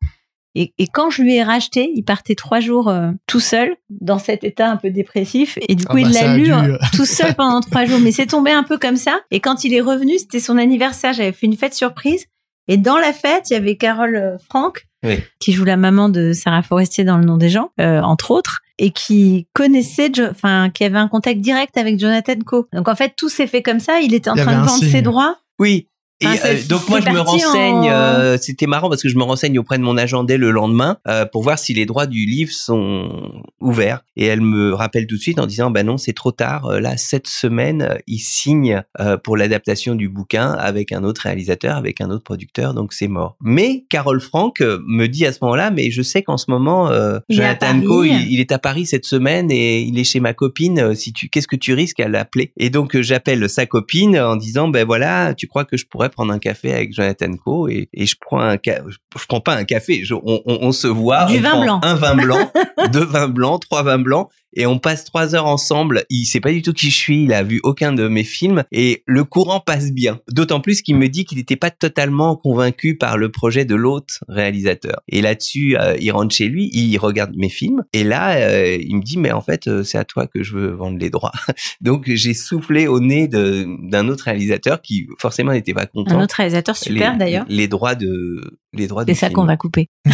Et, et quand je lui ai racheté, il partait trois jours euh, tout seul dans cet état un peu dépressif. Et du coup, Ah bah, il ça l'a a lu dû, euh, tout *laughs* seul pendant trois jours. Mais c'est tombé un peu comme ça. Et quand il est revenu, c'était son anniversaire. J'avais fait une fête surprise. Et dans la fête, il y avait Carole euh, Franck, Oui. qui joue la maman de Sarah Forestier dans Le Nom des gens, euh, entre autres, et qui connaissait, enfin, qui avait un contact direct avec Jonathan Coe. Donc en fait, tout s'est fait comme ça. Il était en Il train de vendre signe. ses droits. Oui. Et Enfin, euh, donc moi je me renseigne, en- euh, c'était marrant parce que je me renseigne auprès de mon agent dès le lendemain euh, pour voir si les droits du livre sont ouverts. Et elle me rappelle tout de suite en disant bah non c'est trop tard. Euh, Là cette semaine euh, il signe euh, pour l'adaptation du bouquin avec un autre réalisateur, avec un autre producteur, donc c'est mort. Mais Carole Franck me dit à ce moment-là mais je sais qu'en ce moment euh, Jonathan Paris. il, il est à Paris cette semaine et il est chez ma copine. Si tu qu'est-ce que tu risques à l'appeler? Et donc j'appelle sa copine en disant ben voilà tu crois que je pourrais prendre un café avec Jonathan Coe et, et je prends un ca- je prends pas un café je- on, on, on se voit Du on vin prend blanc. un vin blanc *laughs* deux vins blancs trois vins blancs et on passe trois heures ensemble. Il sait pas du tout qui je suis, il a vu aucun de mes films et le courant passe bien. D'autant plus qu'il me dit qu'il n'était pas totalement convaincu par le projet de l'autre réalisateur. Et là-dessus, euh, il rentre chez lui, il regarde mes films et là, euh, il me dit mais en fait, euh, c'est à toi que je veux vendre les droits. *laughs* Donc j'ai soufflé au nez d'un autre réalisateur qui forcément n'était pas content. Un autre réalisateur super d'ailleurs. Les droits de les droits C'est ça qu'on va couper. *laughs*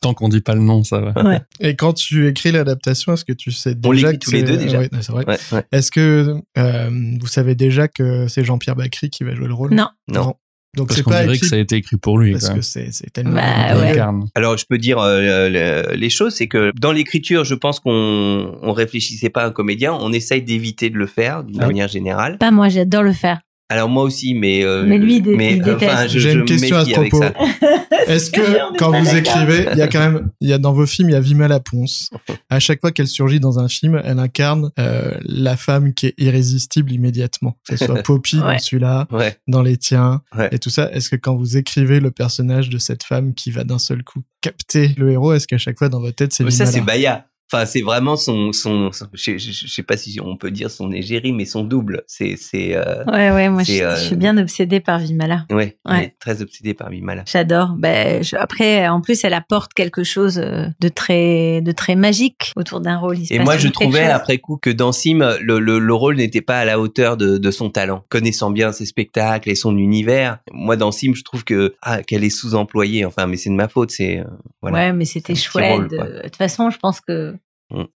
Tant qu'on dit pas le nom, ça va. Et quand tu écris l'adaptation, est-ce que tu sais On déjà l'écrit que tous les c'est- deux, déjà. Ouais, c'est vrai. Ouais, ouais. Est-ce que euh, vous savez déjà que c'est Jean-Pierre Bacry qui va jouer le rôle? Non. Non. Donc Parce c'est qu'on pas dirait écrit que ça a été écrit pour lui. parce que c'est tellement Bah, ouais. Alors, je peux dire euh, le- les choses, c'est que dans l'écriture, je pense qu'on on réfléchissait pas à un comédien, on essaye d'éviter de le faire d'une Ah oui. manière générale. Pas moi, j'adore le faire. Alors moi aussi, mais euh, Mais lui, il mais, il euh, déteste. enfin, je, J'ai une question à ce propos. ça. *laughs* Est-ce que quand vous écrivez, il y a quand même, il y a dans vos films, il y a Vimala Ponce. *laughs* À chaque fois qu'elle surgit dans un film, elle incarne euh, la femme qui est irrésistible immédiatement. Que ce soit *laughs* Poppy dans celui-là, Ouais. dans les tiens, Ouais. et tout ça. Est-ce que quand vous écrivez le personnage de cette femme qui va d'un seul coup capter le héros, est-ce qu'à chaque fois dans votre tête c'est Mais ça, c'est Baya. Enfin, c'est vraiment son, son, son- je, je, je sais pas si on peut dire son égérie, mais son double. C'est, c'est, euh, Ouais, ouais, moi je, C'est, euh, je suis bien obsédée par Vimala. ouais, très obsédé par Vimala. J'adore. Ben, après, en plus, elle apporte quelque chose euh, de très, de très magique autour d'un rôle. Il se Et passe moi, je trouvais chose. après coup que dans Sim, le, le, le rôle n'était pas à la hauteur de, de son talent. Connaissant bien ses spectacles et son univers, moi dans Sim, je trouve que ah qu'elle est sous-employée. Enfin, mais c'est de ma faute. C'est euh, voilà. Ouais, mais c'était chouette. rôle, de... toute façon, je pense que.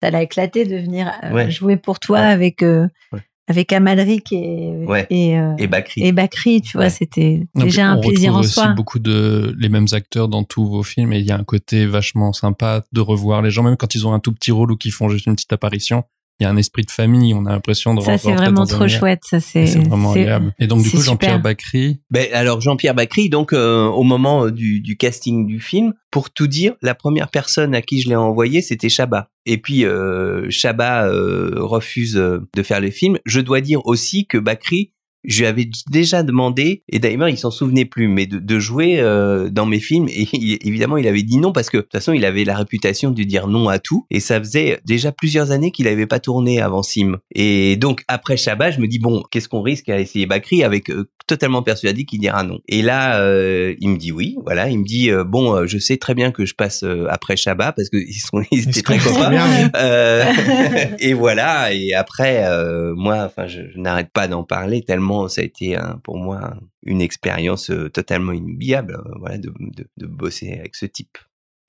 Ça l'a éclaté de venir euh, Ouais. jouer pour toi Ouais. avec euh, Ouais. avec Amalric et Ouais. et, euh, Et Bakri. et Bakri. Tu vois, Ouais. c'était déjà un on plaisir en retrouve soi. aussi beaucoup de les mêmes acteurs dans tous vos films et il y a un côté vachement sympa de revoir les gens, même quand ils ont un tout petit rôle ou qu'ils font juste une petite apparition. Il y a un esprit de famille, on a l'impression de Ça, c'est vraiment trop chouette. Ça, c'est C'est vraiment agréable. Et donc du coup, Jean-Pierre. Bacry, Ben, alors Jean-Pierre Bacry, donc euh, au moment du, du casting du film, pour tout dire, la première personne à qui je l'ai envoyé, c'était Chabat. Et puis euh, euh, refuse euh, de faire le film. Je dois dire aussi que Bacry, je lui avais déjà demandé, et d'ailleurs il s'en souvenait plus, mais de, de jouer euh, dans mes films. Et il- évidemment, il avait dit non parce que de toute façon, il avait la réputation de dire non à tout. Et ça faisait déjà plusieurs années qu'il n'avait pas tourné avant Sim. Et donc après Chabat, je me dis bon, qu'est-ce qu'on risque à essayer Bacry avec euh, totalement persuadé qu'il dira non. Et là, euh, il me dit oui. Voilà, il me dit euh, bon, euh, je sais très bien que je passe euh, après Chabat parce que ils sont *laughs* ils étaient très copains. Euh, *laughs* et voilà. Et après, euh, moi, enfin, je, je n'arrête pas d'en parler tellement ça a été un- pour moi une expérience euh, totalement inoubliable. euh, voilà, de, de bosser avec ce type.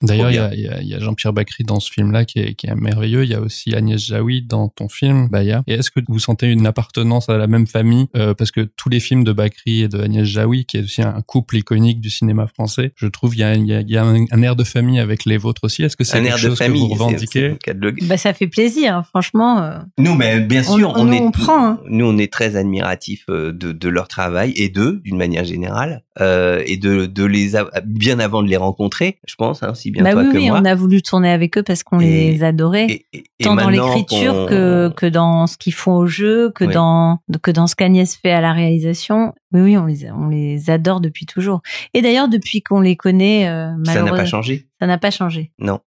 D'ailleurs, il y a, il y a- il y a Jean-Pierre Bacry dans ce film-là qui est, qui est merveilleux. Il y a aussi Agnès Jaoui dans ton film, Baya. Et est-ce que vous sentez une appartenance à la même famille? Euh, Parce que tous les films de Bacry et de Agnès Jaoui, qui est aussi un couple iconique du cinéma français, je trouve il y a, il y a, il y a un, un air de famille avec les vôtres aussi. Est-ce que c'est Un quelque air de chose que famille. vous c'est- c'est revendiquez de Bah, ça fait plaisir, hein, franchement. euh. Nous, mais bien sûr, on- est, on prend, hein. nous, on est très admiratifs euh, de, de leur travail et d'eux, d'une manière générale, euh, et de, de les a- bien avant de les rencontrer, je pense, hein, si bien Bah toi oui, que oui, moi. on a voulu tourner avec eux parce qu'on Et- les adorait. Et- et- et tant dans l'écriture que, que dans ce qu'ils font au jeu, que Oui. dans, que dans ce qu'Agnès fait à la réalisation. Oui, oui, on les, on les adore depuis toujours. Et d'ailleurs, depuis qu'on les connaît, euh, ça n'a pas changé. ça n'a pas changé. Non,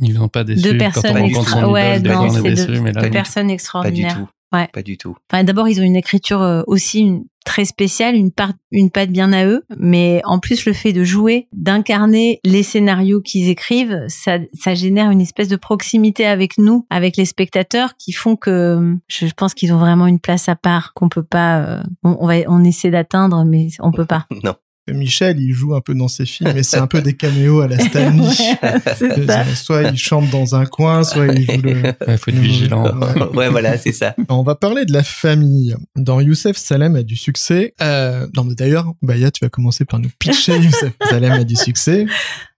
Ils sont pas déçus Deux personnes on extra- rencontre son ouais, idole, des non, fois, on est c'est déçus, deux- personnes pas du extraordinaires. tout. Ouais. Pas du tout. Enfin, d'abord, ils ont une écriture euh, aussi une- très spécial, une part, une patte bien à eux. Mais en plus, le fait de jouer, d'incarner les scénarios qu'ils écrivent, ça, ça génère une espèce de proximité avec nous, avec les spectateurs, qui font que je pense qu'ils ont vraiment une place à part qu'on peut pas. euh, on, on va, on essaie d'atteindre, mais on peut pas. *laughs* Non. Michel, il joue un peu dans ses films, mais c'est un peu *laughs* des caméos à la Stanley. c'est ça. soit il chante dans un coin, soit il joue le... Ouais, faut être vigilant. Ouais. ouais, voilà, c'est ça. On va parler de la famille. Dans Youssef Salem a du succès. Euh, non, mais d'ailleurs, Baya, tu vas commencer par nous pitcher *laughs* Youssef Salem a du succès.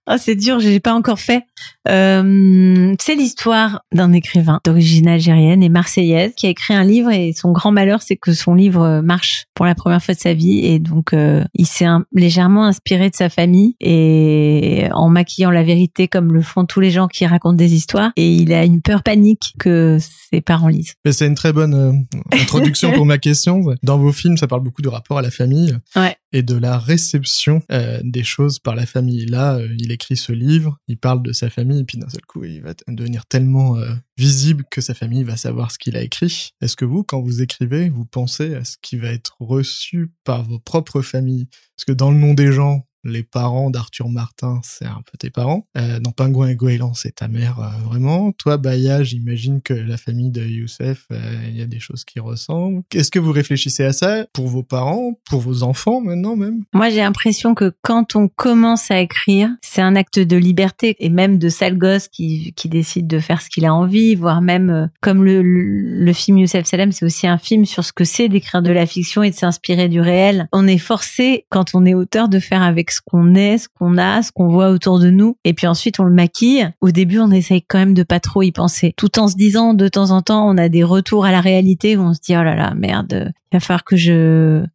Oh, c'est dur, j'ai pas encore fait. Euh, c'est l'histoire d'un écrivain d'origine algérienne et marseillaise qui a écrit un livre et son grand malheur, c'est que son livre marche pour la première fois de sa vie et donc euh, il s'est légèrement inspiré de sa famille et en maquillant la vérité comme le font tous les gens qui racontent des histoires et il a une peur panique que ses parents lisent. Mais c'est une très bonne euh, introduction *laughs* pour ma question. Dans vos films, ça parle beaucoup de rapport à la famille Ouais. Et de la réception euh, des choses par la famille. Là, euh, il écrit ce livre, il parle de sa famille, et puis d'un seul coup, il va devenir tellement euh, visible que sa famille va savoir ce qu'il a écrit. Est-ce que vous, quand vous écrivez, vous pensez à ce qui va être reçu par vos propres familles? Parce que dans le nom des gens, les parents d'Arthur Martin, c'est un peu tes parents. Euh, dans Pingouin et Goéland, c'est ta mère euh, vraiment. Toi, Baya, j'imagine que la famille de Youssef, euh, il y a des choses qui ressemblent. Est-ce que vous réfléchissez à ça pour vos parents, pour vos enfants maintenant même? Moi, j'ai l'impression que quand on commence à écrire, c'est un acte de liberté et même de sale gosse qui, qui décide de faire ce qu'il a envie, voire même euh, comme le, le, le film Youssef Salem, c'est aussi un film sur ce que c'est d'écrire de la fiction et de s'inspirer du réel. On est forcé, quand on est auteur, de faire avec ce qu'on est, ce qu'on a, ce qu'on voit autour de nous. Et puis ensuite, on le maquille. Au début, on essaye quand même de pas trop y penser. Tout en se disant, de temps en temps, on a des retours à la réalité où on se dit, oh là là, merde, il va falloir que je,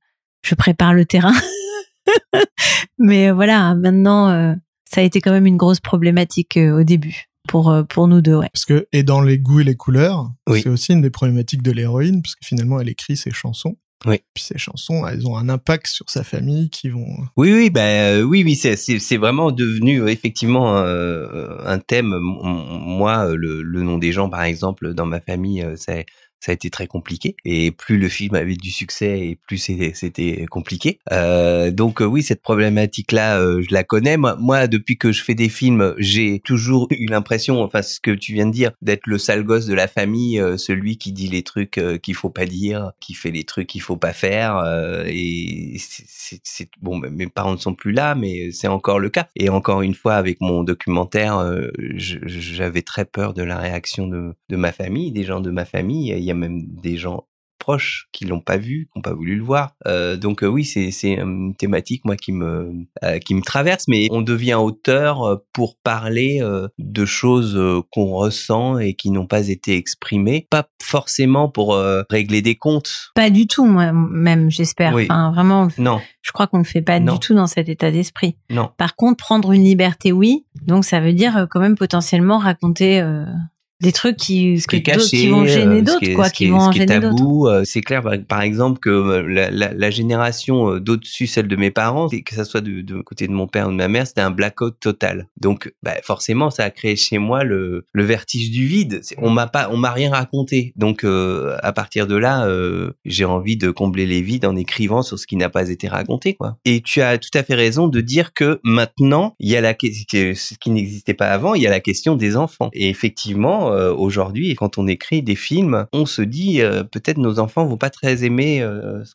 je prépare le terrain. *laughs* Mais euh, voilà, maintenant, euh, ça a été quand même une grosse problématique euh, au début pour pour nous deux. Ouais. Parce que, et dans les goûts et les couleurs, Oui. c'est aussi une des problématiques de l'héroïne, parce que finalement, elle écrit ses chansons. Oui. Puis ces chansons, elles ont un impact sur sa famille qui vont... Oui, oui, bah, euh, oui, oui, c'est, c'est, c'est vraiment devenu euh, effectivement euh, un thème. Moi, euh, le, le nom des gens, par exemple, dans ma famille, euh, ça, a été très compliqué. Et plus le film avait du succès, et plus c'était, compliqué. Euh, donc euh, oui, cette problématique-là, euh, je la connais. Moi, depuis que je fais des films, j'ai toujours eu l'impression, enfin, ce que tu viens de dire, d'être le sale gosse de la famille, euh, celui qui dit les trucs qu'il faut pas dire, qui fait les trucs qu'il faut pas faire. et c'est, bon, mes parents ne sont plus là, mais c'est encore le cas. Et encore une fois, avec mon documentaire, j'avais très peur de la réaction de, ma famille, des gens de ma famille. Il y a même des gens proches qui l'ont pas vu, qui n'ont pas voulu le voir. Euh, donc euh, oui, c'est c'est une thématique moi qui me euh, qui me traverse, mais on devient auteur euh, pour parler euh, de choses euh, qu'on ressent et qui n'ont pas été exprimées, pas forcément pour euh, régler des comptes. Pas du tout, moi même, j'espère. Oui. Enfin, vraiment, Non, je crois qu'on ne fait pas Non. du tout dans cet état d'esprit. non. Par contre, prendre une liberté, oui. Donc, ça veut dire euh, quand même potentiellement raconter euh, des trucs qui, ce qui caché, qui vont euh, gêner ce d'autres, qui quoi, qui est- vont ce qui est tabou. euh, C'est clair, par- exemple, que euh, la, la, la génération euh, d'au-dessus, celle de mes parents, que ça soit de, de côté de mon père ou de ma mère, c'était un blackout total. Donc, bah, forcément, ça a créé chez moi le, le vertige du vide. On m'a pas, on m'a rien raconté. Donc, euh, à partir de là, euh, j'ai envie de combler les vides en écrivant sur ce qui n'a pas été raconté, quoi. Et tu as tout à fait raison de dire que maintenant, il y a la question, ce qui n'existait pas avant, il y a la question des enfants. Et effectivement, euh, aujourd'hui, quand on écrit des films, on se dit euh, peut-être nos enfants vont pas très aimer euh, ce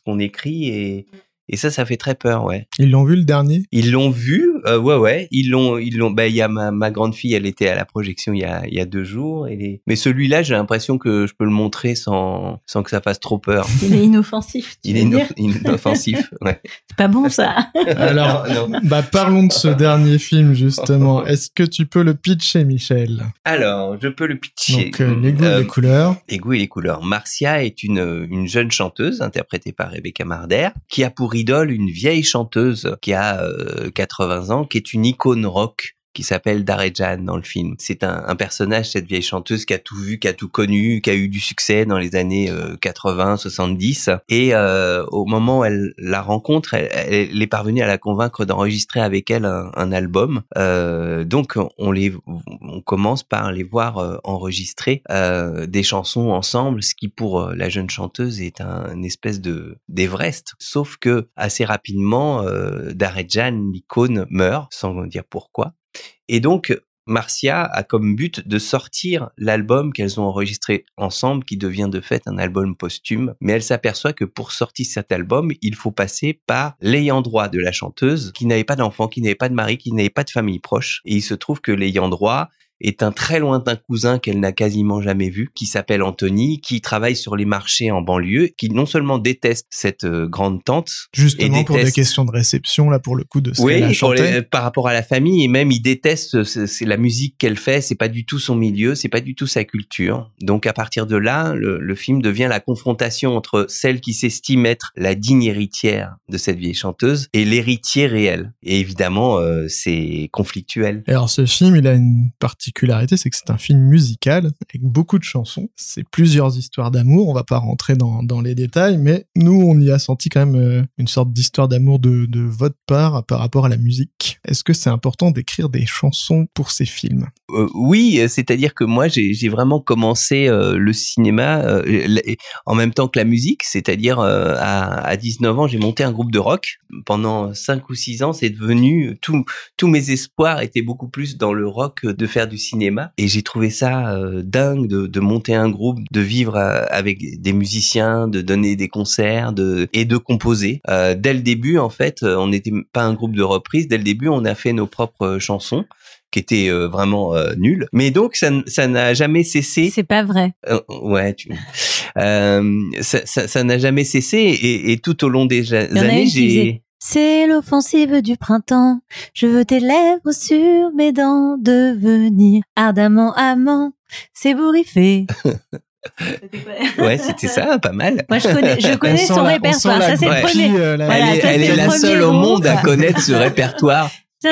qu'on écrit et et ça, ça fait très peur, ouais. Ils l'ont vu le dernier? Ils l'ont vu, euh, ouais, ouais. Ils l'ont, ils l'ont. Bah, il y a ma, ma, grande fille, elle était à la projection il y a, y a deux jours. Et les... Mais celui-là, j'ai l'impression que je peux le montrer sans, sans que ça fasse trop peur. *laughs* Il est inoffensif. Tu il est inoffensif. *laughs* C'est pas bon ça. *laughs* Alors, bah parlons de ce dernier film justement. Est-ce que tu peux le pitcher, Michel? Alors, je peux le pitcher. Donc, euh, les goûts et euh, les couleurs. Les goûts et les couleurs. Marcia est une une jeune chanteuse interprétée par Rebecca Marder qui a pour idole une vieille chanteuse qui a euh, 80 qui est une icône rock qui s'appelle Darejan dans le film. C'est un, personnage, cette vieille chanteuse qui a tout vu, qui a tout connu, qui a eu du succès dans les années 80, 70. Et euh, au moment où elle la rencontre, elle, est parvenue à la convaincre d'enregistrer avec elle un, album. Euh, donc on les, on commence par les voir euh, enregistrer euh, des chansons ensemble, ce qui pour euh, la jeune chanteuse est un une espèce de d'Everest. Sauf que assez rapidement, euh, Darejan, l'icône, meurt, sans dire pourquoi. Et donc, Marcia a comme but de sortir l'album qu'elles ont enregistré ensemble, qui devient de fait un album posthume. Mais elle s'aperçoit que pour sortir cet album, il faut passer par l'ayant droit de la chanteuse, qui n'avait pas d'enfant, qui n'avait pas de mari, qui n'avait pas de famille proche. Et il se trouve que l'ayant droit est un très lointain cousin qu'elle n'a quasiment jamais vu, qui s'appelle Anthony, qui travaille sur les marchés en banlieue, qui non seulement déteste cette euh, grande tante, justement et pour des questions de réception là pour le coup de ce oui, qu'elle a pour chanté. les- par rapport à la famille et même il déteste c'est c'est la musique qu'elle fait, c'est pas du tout son milieu, c'est pas du tout sa culture. Donc à partir de là, le, le film devient la confrontation entre celle qui s'estime être la digne héritière de cette vieille chanteuse et l'héritier réel. Et évidemment, euh, c'est conflictuel. Alors ce film, il a une c'est que c'est un film musical avec beaucoup de chansons. C'est plusieurs histoires d'amour. On va pas rentrer dans, les détails, mais nous, on y a senti quand même euh, une sorte d'histoire d'amour de, votre part par rapport à la musique. Est-ce que c'est important d'écrire des chansons pour ces films? Euh, oui, euh, c'est-à-dire que moi j'ai vraiment commencé le cinéma en même temps que la musique, c'est-à-dire à, à 19 ans j'ai monté un groupe de rock. Pendant 5 ou 6 ans c'est devenu tous mes espoirs étaient beaucoup plus dans le rock de faire du cinéma et j'ai trouvé ça euh, dingue de, de monter un groupe, de vivre euh, avec des musiciens, de donner des concerts de, et de composer. Euh, dès le début en fait on n'était pas un groupe de reprise, dès le début on a fait nos propres chansons qui étaient euh, vraiment euh, nuls. Mais donc ça n'a jamais cessé. C'est pas vrai. Euh, ouais, tu... ça ça- ça n'a jamais cessé et, et tout au long des années j'ai C'est l'offensive du printemps. Je veux tes lèvres sur mes dents devenir ardemment amant. C'est bourriffé. *laughs* Ouais c'était ça pas mal. Moi, je connais, je *laughs* connais son la- répertoire. Ça, c'est le Ouais. premier. euh, la- Voilà, elle est, ça, elle c'est est le la seule au monde à connaître ce répertoire. *laughs*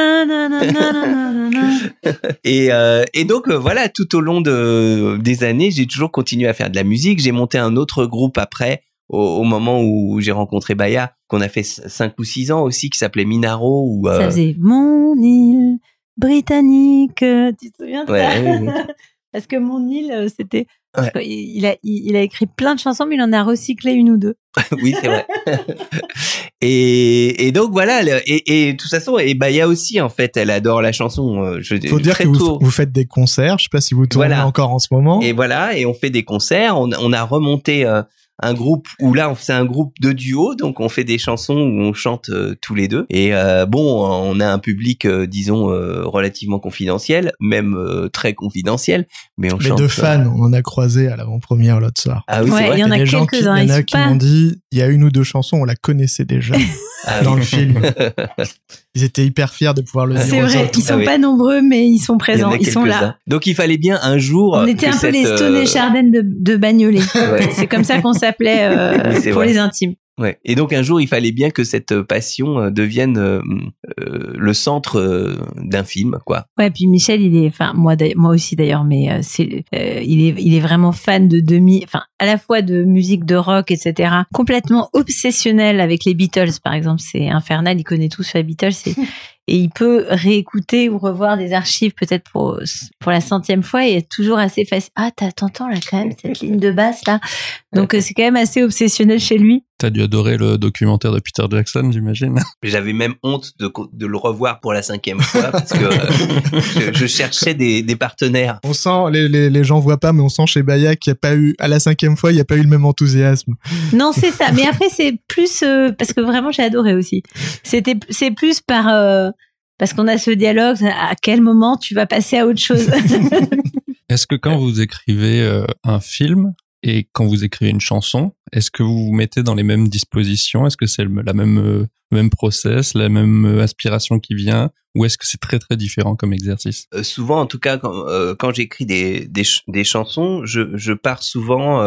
Et, euh, et donc euh, voilà, tout au long de, des années, j'ai toujours continué à faire de la musique. J'ai monté un autre groupe après, au, au moment où j'ai rencontré Baya, qu'on a fait 5 ou 6 ans aussi, qui s'appelait Minaro. Ou, euh, Ça faisait mon île britannique. Tu te souviens de Ouais, ça oui, oui. *laughs* Parce que mon île, euh, c'était. Ouais. Il, a, il, a écrit plein de chansons, mais il en a recyclé une ou deux. *laughs* oui, c'est vrai. *laughs* et, et donc voilà, et, et de toute façon, et Baya aussi en fait, elle adore la chanson. euh, Je, Faut dire que vous, vous faites des concerts. Je sais pas si vous tournez Voilà. encore en ce moment. Et voilà, et on fait des concerts. On, on a remonté euh, un groupe où là, on fait un groupe de duo, donc on fait des chansons où on chante euh, tous les deux. Et euh, bon, on a un public, euh, disons, euh, relativement confidentiel, même euh, très confidentiel, mais on Mais chante. de euh, fans, on en a croisé à l'avant-première l'autre soir. Ah oui, Ouais, c'est vrai. il y en a qui, il y quelques-uns, en a qui m'ont dit, il y a une ou deux chansons, on la connaissait déjà *laughs* Ah dans oui. le film. *laughs* Ils étaient hyper fiers de pouvoir le dire C'est vrai, autres. ils sont Ah oui. pas nombreux, mais ils sont présents, a ils sont quelques-uns. là. Donc il fallait bien un jour. On euh, était un peu cette, les Stone euh, et Chardin de, de Bagnolet. *laughs* Ouais. C'est comme ça qu'on s'appelait euh, *laughs* pour vrai. les intimes. Ouais. Et donc un jour, il fallait bien que cette passion euh, devienne euh, euh, le centre euh, d'un film, quoi. Ouais, puis Michel, il est, enfin moi, moi aussi d'ailleurs, mais c'est, il est, il est vraiment fan de demi, enfin à la fois de musique de rock, etc. Complètement obsessionnel avec les Beatles, par exemple, c'est infernal. Il connaît tout sur les Beatles *laughs* et, il peut réécouter ou revoir des archives peut-être pour pour la centième fois et être toujours assez facile. Ah, t'as- t'entends là quand même cette ligne de basse là. Donc euh, c'est quand même assez obsessionnel chez lui. T'as dû adorer le documentaire de Peter Jackson, j'imagine. *laughs* J'avais même honte de, de le revoir pour la cinquième fois parce que euh, je, je cherchais des, des partenaires. On sent, les, les, les gens voient pas, mais on sent chez Baya qu'il n'y a pas eu, à la cinquième fois, il n'y a pas eu le même enthousiasme. Non, c'est ça. Mais après, c'est plus euh, parce que vraiment, j'ai adoré aussi. C'était, c'est plus par euh, parce qu'on a ce dialogue. À quel moment tu vas passer à autre chose? *laughs* *laughs* Est-ce que quand vous écrivez euh, un film Et quand vous écrivez une chanson, est-ce que vous vous mettez dans les mêmes dispositions? Est-ce que c'est la même euh, le même process, la même euh, aspiration qui vient? Ou est-ce que c'est très très différent comme exercice? Euh, Souvent, en tout cas, quand, j'écris des, des, des, chansons, je, je pars souvent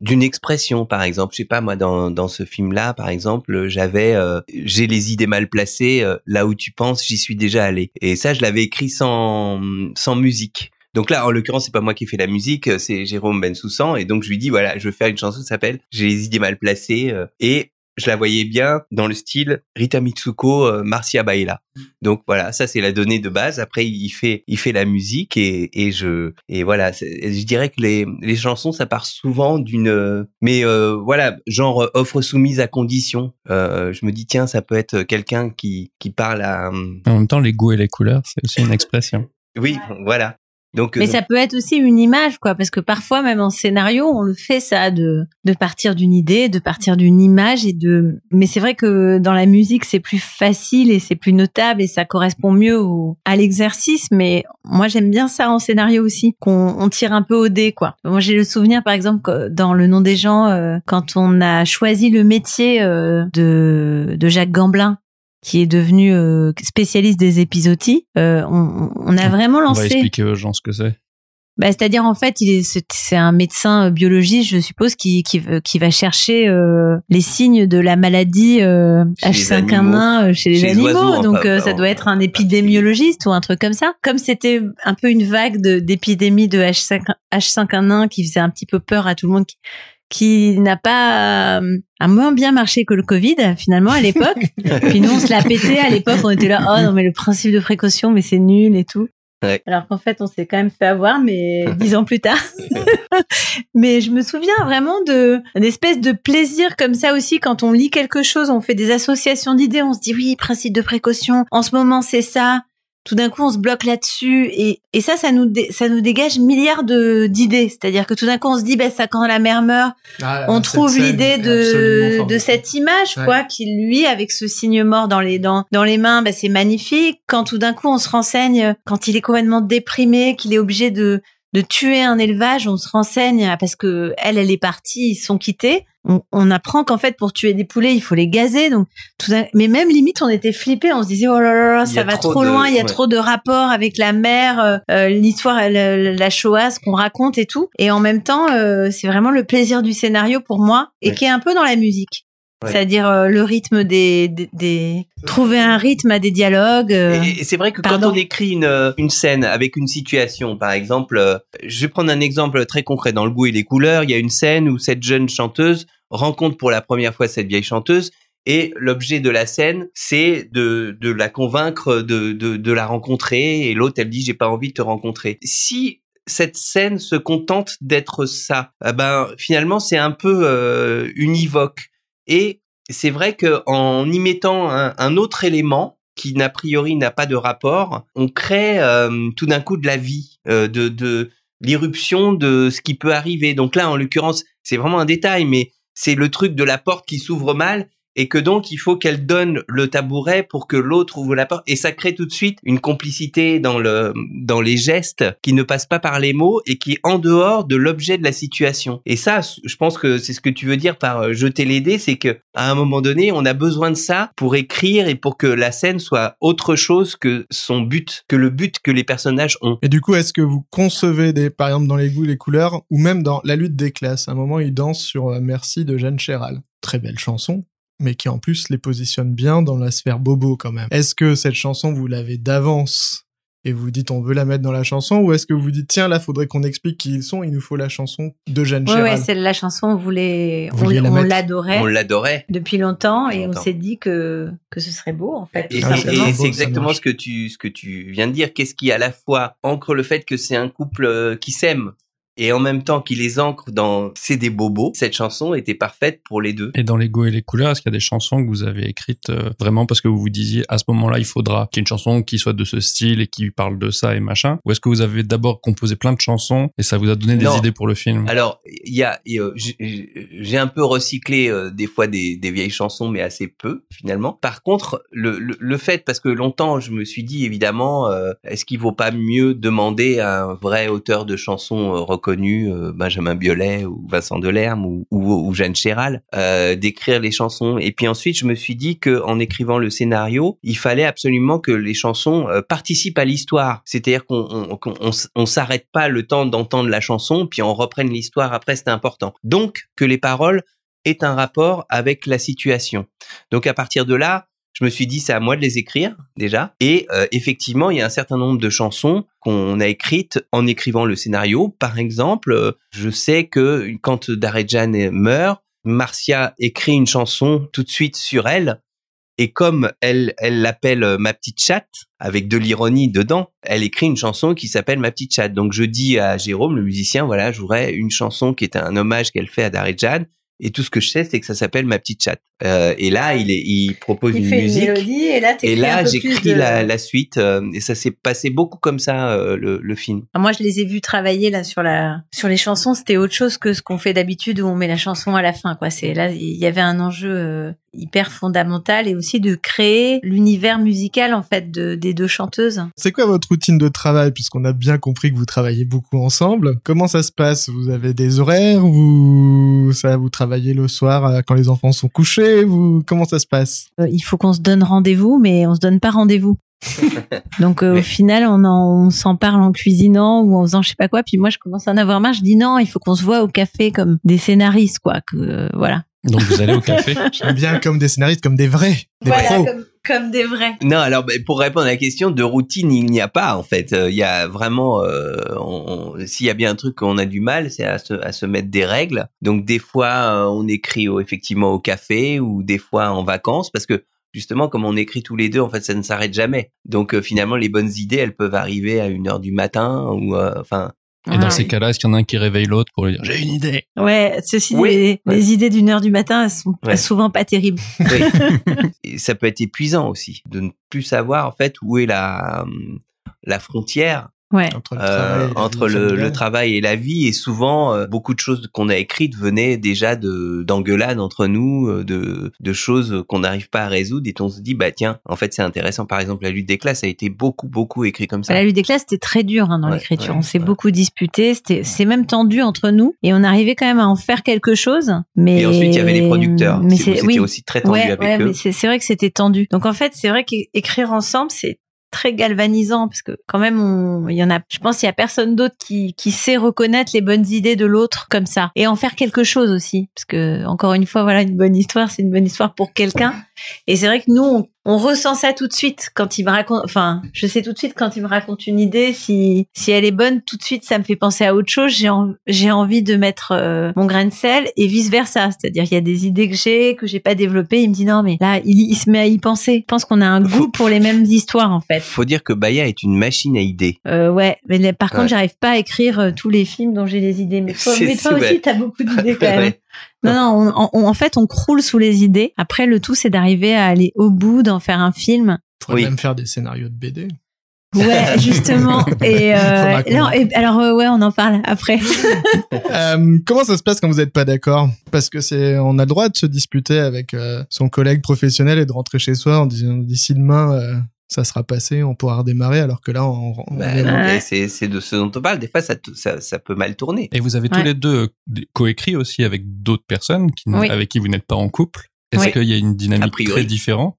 d'une expression, par exemple. Je sais pas, moi, dans, dans ce film-là, par exemple, j'avais j'ai les idées mal placées. là où tu penses, j'y suis déjà allé. Et ça, je l'avais écrit sans sans musique. Donc là, en l'occurrence, c'est pas moi qui fais la musique, c'est Jérôme Bensoussan. Et donc, je lui dis, voilà, je veux faire une chanson qui s'appelle J'ai les idées mal placées. Euh, et je la voyais bien dans le style Rita Mitsuko, euh, Marcia Baila. Donc voilà, ça c'est la donnée de base. Après, il fait, il fait la musique et, et je, et voilà, je dirais que les, les chansons, ça part souvent d'une, mais euh, voilà, genre offre soumise à condition. Euh, je me dis tiens, ça peut être quelqu'un qui, qui parle à. En même temps, les goûts et les couleurs, c'est aussi une expression. Oui, voilà. Donc, mais euh, ça peut être aussi une image, quoi, parce que parfois, même en scénario, on le fait ça, de de partir d'une idée, de partir d'une image et de. Mais c'est vrai que dans la musique, c'est plus facile et c'est plus notable et ça correspond mieux au, à l'exercice. Mais moi, j'aime bien ça en scénario aussi, qu'on on tire un peu au dé, quoi. Moi, j'ai le souvenir, par exemple, dans Le Nom des gens, euh, quand on a choisi le métier euh, de de Jacques Gamblin qui est devenu euh, spécialiste des épisodies, euh, on, on, a vraiment lancé. On va expliquer aux gens ce que c'est. Bah, c'est-à-dire en fait, il est c'est un médecin euh, biologiste, je suppose, qui qui, qui va chercher euh, les signes de la maladie euh, H5N1 chez les animaux. Donc ça doit être un épidémiologiste ou un truc comme ça. Comme c'était un peu une vague d'épidémie de, H5, H5N1 qui faisait un petit peu peur à tout le monde, qui, qui n'a pas euh, a moins bien marché que le Covid finalement à l'époque. *laughs* Puis nous on se l'a pété à l'époque, on était là oh non mais le principe de précaution mais c'est nul et tout. Ouais. Alors qu'en fait on s'est quand même fait avoir mais *laughs* dix ans plus tard. *laughs* mais je me souviens vraiment de une espèce de plaisir comme ça aussi quand on lit quelque chose, on fait des associations d'idées, on se dit oui principe de précaution. En ce moment c'est ça tout d'un coup on se bloque là-dessus et, et ça ça nous ça nous dégage milliards de d'idées. C'est-à-dire que tout d'un coup on se dit ben ça quand la mère meurt ah, on trouve l'idée de de cette image quoi qui lui avec ce signe mort dans les dents dans les mains ben c'est magnifique. Quand tout d'un coup on se renseigne quand il est complètement déprimé qu'il est obligé de de tuer un élevage, on se renseigne parce que elle, elle est partie, ils sont quittés. On, apprend qu'en fait, pour tuer des poulets, il faut les gazer. Donc, tout mais même limite, on était flippés. On se disait, oh là là, ça va trop, loin. Il y a trop de rapports avec la mer, euh, euh, l'histoire, la, Shoah, ce qu'on raconte et tout. Et en même temps, euh, c'est vraiment le plaisir du scénario pour moi et qui est un peu dans la musique. C'est-à-dire euh, le rythme des, des, trouver un rythme à des dialogues. Euh, et, c'est vrai que quand on écrit une, euh, une scène avec une situation, par exemple, je vais prendre un exemple très concret dans le goût et les couleurs. Il y a une scène où cette jeune chanteuse rencontre pour la première fois cette vieille chanteuse et l'objet de la scène, c'est de, de la convaincre de, de, de la rencontrer et l'autre elle dit j'ai pas envie de te rencontrer. Si cette scène se contente d'être ça, eh ben finalement c'est un peu univoque. Et c'est vrai qu'en y mettant un, autre élément qui n'a priori n'a pas de rapport, on crée euh, tout d'un coup de la vie, euh, de l'irruption de ce qui peut arriver. Donc là, en l'occurrence, c'est vraiment un détail, mais c'est le truc de la porte qui s'ouvre mal et que donc il faut qu'elle donne le tabouret pour que l'autre ouvre la porte et ça crée tout de suite une complicité dans le dans les gestes qui ne passent pas par les mots et qui est en dehors de l'objet de la situation. Et ça, je pense que c'est ce que tu veux dire par euh, jeter les dés, c'est que à un moment donné, on a besoin de ça pour écrire et pour que la scène soit autre chose que son but, que le but que les personnages ont. Et du coup, est-ce que vous concevez des, par exemple dans les goûts, les couleurs, ou même dans La lutte des classes, à un moment, il danse sur euh, Merci de Jeanne Chéral. Très belle chanson, mais qui en plus les positionne bien dans la sphère bobo quand même. Est-ce que cette chanson vous l'avez d'avance et vous dites on veut la mettre dans la chanson ou est-ce que vous dites tiens là faudrait qu'on explique qui ils sont il nous faut la chanson de Jeanne ouais, Chéral ouais c'est la chanson on voulait on, l'adorait. On l'adorait. Depuis longtemps et on s'est dit que que ce serait beau en fait. Et, c'est exactement ce que tu ce que tu viens de dire. Qu'est-ce qui à la fois ancre le fait que c'est un couple euh, qui s'aime? Et en même temps qu'il les ancre dans C'est des bobos, cette chanson était parfaite pour les deux. Et dans les goûts et les couleurs, est-ce qu'il y a des chansons que vous avez écrites euh, vraiment parce que vous vous disiez à ce moment-là, il faudra qu'il y ait une chanson qui soit de ce style et qui parle de ça et machin? Ou est-ce que vous avez d'abord composé plein de chansons et ça vous a donné des idées pour le film? Alors, il y a, j'ai un peu recyclé euh, des fois des, des, vieilles chansons, mais assez peu finalement. Par contre, le, le, fait, parce que longtemps, je me suis dit évidemment, euh, est-ce qu'il vaut pas mieux demander à un vrai auteur de chansons reconnu connu euh, Benjamin Biolay ou Vincent Delerme ou, ou, ou Jeanne Chéral, euh, d'écrire les chansons. Et puis ensuite, je me suis dit que en écrivant le scénario, il fallait absolument que les chansons euh, participent à l'histoire. C'est-à-dire qu'on on, on s'arrête pas le temps d'entendre la chanson, puis on reprenne l'histoire après, c'est important. Donc que les paroles aient un rapport avec la situation. Donc à partir de là, je me suis dit c'est à moi de les écrire déjà. Et euh, effectivement, il y a un certain nombre de chansons qu'on a écrites en écrivant le scénario. Par exemple, euh, je sais que quand Darejan meurt, Marcia écrit une chanson tout de suite sur elle. Et comme elle, elle l'appelle euh, ma petite chatte, avec de l'ironie dedans, elle écrit une chanson qui s'appelle ma petite chatte. Donc je dis à Jérôme, le musicien, voilà, je voudrais une chanson qui est un hommage qu'elle fait à Darejan. Et tout ce que je sais, c'est que ça s'appelle ma petite chatte. Euh, et là, il, est, il propose Il une fait musique. une mélodie et là, Et j'écris de- la, la suite. euh, et ça s'est passé beaucoup comme ça, euh, le, le film. Ah, Moi, je les ai vus travailler là sur la sur les chansons. C'était autre chose que ce qu'on fait d'habitude où on met la chanson à la fin. Quoi. C'est là, il y avait un enjeu euh, hyper fondamental et aussi de créer l'univers musical en fait de, des deux chanteuses. C'est quoi votre routine de travail puisqu'on a bien compris que vous travaillez beaucoup ensemble? Comment ça se passe? Vous avez des horaires Vous ça vous travaillez le soir euh, quand les enfants sont couchés? Vous comment ça se passe? Euh, il faut qu'on se donne rendez-vous, mais on se donne pas rendez-vous. *laughs* Donc euh, Mais- au final, on, en- on s'en parle en cuisinant ou en faisant je sais pas quoi. Puis moi, je commence à en avoir marre. Je dis non, il faut qu'on se voit au café comme des scénaristes, quoi. Que euh, voilà. Donc vous allez au café. *laughs* J'aime bien comme des scénaristes, comme des vrais, des pros. comme, comme des vrais. Non, alors pour répondre à la question de routine, il n'y a pas en fait. Euh, Il y a vraiment, euh, s'il y a bien un truc qu'on a du mal, c'est à se, à se mettre des règles. Donc des fois, euh, on écrit au, effectivement au café ou des fois en vacances parce que justement, comme on écrit tous les deux, en fait, ça ne s'arrête jamais. Donc euh, finalement, les bonnes idées, elles peuvent arriver à une heure du matin ou euh, enfin. Et dans ces cas-là, est-ce qu'il y en a un qui réveille l'autre pour lui dire j'ai une idée? Ouais, ceci, Oui, les, ouais. les idées d'une heure du matin, elles sont Ouais. souvent pas terribles. Oui. *laughs* Et ça peut être épuisant aussi de ne plus savoir en fait où est la hum, la frontière Ouais. Entre le Euh, travail, et la entre vie le, le travail et la vie et souvent euh, beaucoup de choses qu'on a écrites venaient déjà de d'engueulades entre nous euh, de de choses qu'on n'arrive pas à résoudre et on se dit bah tiens en fait c'est intéressant par exemple la lutte des classes a été beaucoup beaucoup écrit comme ça La lutte des classes, c'était très dur hein, dans Ouais, l'écriture. ouais, on s'est ouais. beaucoup disputé. C'était, c'est même tendu entre nous, et on arrivait quand même à en faire quelque chose. Mais et ensuite il y avait les producteurs Mais c'était oui. aussi très tendu ouais, avec ouais, eux c'est vrai que c'était tendu. Donc en fait, c'est vrai qu'écrire ensemble, c'est très galvanisant parce que quand même il y en a je pense il y a personne d'autre qui qui sait reconnaître les bonnes idées de l'autre comme ça. Et en faire quelque chose aussi parce que encore une fois voilà une bonne histoire c'est une bonne histoire pour quelqu'un et c'est vrai que nous on, on ressent ça tout de suite quand il me raconte enfin je sais tout de suite quand il me raconte une idée si si elle est bonne tout de suite ça me fait penser à autre chose. J'ai en- j'ai envie de mettre euh, mon grain de sel et vice versa c'est-à-dire il y a des idées que j'ai que j'ai pas développées. Il me dit non mais là il, il se met à y penser. Je pense qu'on a un goût pour les mêmes histoires en fait. faut dire que Baya est une machine à idées. Euh, ouais, mais par contre, j'arrive pas à écrire euh, tous les films dont j'ai des idées. Mais toi, mais toi aussi, t'as beaucoup d'idées *laughs* quand même. Ouais. Non, non, on- on- en fait, on croule sous les idées. Après, le tout, c'est d'arriver à aller au bout, d'en faire un film. On pourrait Oui. même faire des scénarios de BD. Ouais, *laughs* justement. Et, euh, non, et alors, euh, ouais, on en parle après. *laughs* Euh, comment ça se passe quand vous n'êtes pas d'accord? Parce que c'est, on a le droit de se disputer avec euh, son collègue professionnel et de rentrer chez soi en disant d'ici demain euh, ça sera passé, on pourra redémarrer. Alors que là, on, on mais c'est c'est de ce dont on parle des fois ça ça, ça peut mal tourner Et vous avez tous les deux euh, coécrit aussi avec d'autres personnes qui, Oui. avec qui vous n'êtes pas en couple. Est-ce Oui. qu'il y a une dynamique très différente?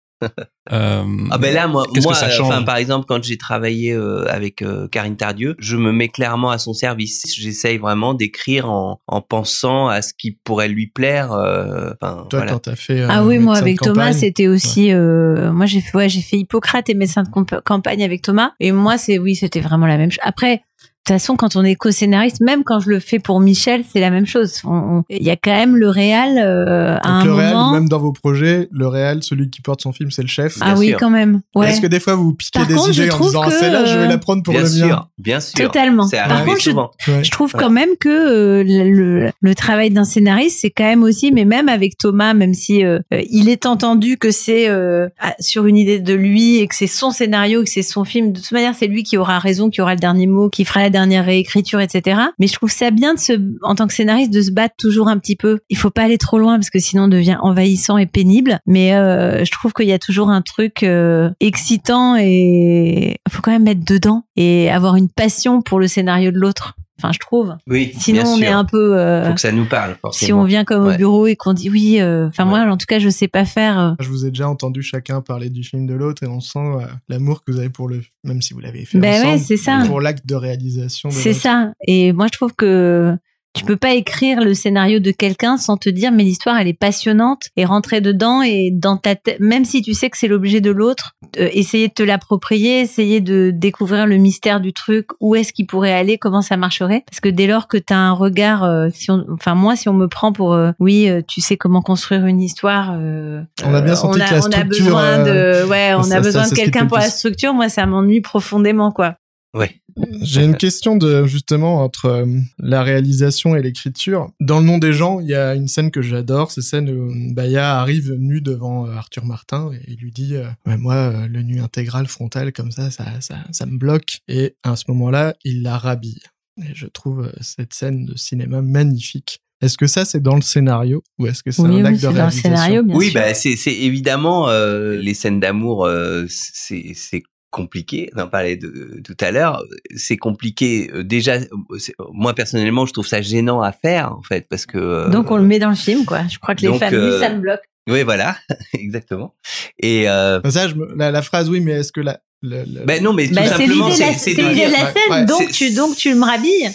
Ah ben là, moi, moi, que ça euh, change enfin, par exemple, quand j'ai travaillé euh, avec euh, Karine Tardieu, je me mets clairement à son service. J'essaye vraiment d'écrire en, en pensant à ce qui pourrait lui plaire. euh, Enfin, Toi, voilà. quand t'as fait. euh, Ah oui, moi avec Thomas, c'était aussi. Euh, moi, j'ai fait, ouais, j'ai fait Hippocrate et médecin de campagne avec Thomas. Et moi, c'est oui, c'était vraiment la même chose. Après. De toute façon, quand on est co-scénariste, même quand je le fais pour Michel, c'est la même chose. Il y a quand même le réal euh, à Donc un le réel, moment. même dans vos projets, le réel, celui qui porte son film, c'est le chef. ah Bien oui, sûr. quand même. Ouais. Est-ce que des fois vous piquez Par des contre, je idées en trouve disant que, ah, celle-là, je vais la prendre pour bien le mien sûr, bien sûr. Totalement. Par contre, je- souvent. Ouais. Je trouve quand même que euh, le, travail d'un scénariste, c'est quand même aussi, mais même avec Thomas, même si euh, il est entendu que c'est euh, sur une idée de lui et que c'est son scénario, que c'est son film, de toute manière, c'est lui qui aura raison, qui aura le dernier mot, qui fera la dernière réécriture, etc. Mais je trouve ça bien de se, en tant que scénariste, de se battre toujours un petit peu. Il faut pas aller trop loin parce que sinon on devient envahissant et pénible. Mais euh, je trouve qu'il y a toujours un truc euh, excitant et faut quand même être dedans et avoir une passion pour le scénario de l'autre. Enfin, je trouve. Oui. Sinon, bien on est un peu. euh, Faut que ça nous parle, forcément. si on vient comme au bureau et qu'on dit oui, euh, enfin moi, en tout cas, je sais pas faire. euh, Je vous ai déjà entendu chacun parler du film de l'autre et on sent euh, l'amour que vous avez pour le, même si vous l'avez fait Ben ensemble, ouais, c'est ça. pour l'acte de réalisation. C'est ça. Et moi, je trouve que tu peux pas écrire le scénario de quelqu'un sans te dire mais l'histoire elle est passionnante et rentrer dedans et dans ta tête même si tu sais que c'est l'objet de l'autre euh, essayer de te l'approprier essayer de découvrir le mystère du truc où est-ce qu'il pourrait aller comment ça marcherait. Parce que dès lors que tu as un regard euh, si on enfin moi si on me prend pour euh, oui euh, tu sais comment construire une histoire euh, On a bien senti on a, que la on a besoin de ouais on ça- a besoin de quelqu'un pour la structure moi ça m'ennuie profondément quoi Ouais. J'ai une question de justement entre euh, la réalisation et l'écriture. Dans le nom des gens, il y a une scène que j'adore, c'est celle où Baya arrive nu devant euh, Arthur Martin et il lui dit euh, Ouais, moi euh, le nu intégral frontal comme ça, ça ça ça me bloque et à ce moment-là, il la rhabille. Et je trouve euh, cette scène de cinéma magnifique. Est-ce que ça c'est dans le scénario ou est-ce que c'est oui un oui acte de c'est dans le réalisation? scénario bien oui, sûr bah c'est c'est évidemment euh, les scènes d'amour, euh, c'est c'est compliqué. On en parlait de tout à l'heure. C'est compliqué. euh, Déjà, euh, c'est- moi personnellement, je trouve ça gênant à faire en fait parce que. euh, Donc on le met dans le film, quoi. Je crois que les donc, euh, ça me bloque. Oui, voilà, *laughs* exactement. Et euh, Ça, je me- la, la phrase oui, mais est-ce que la, le- le- ben non, mais tout Bah, c'est simplement, l'idée de la, c'est de l'idée de la scène, ouais, donc tu, donc tu me rhabilles.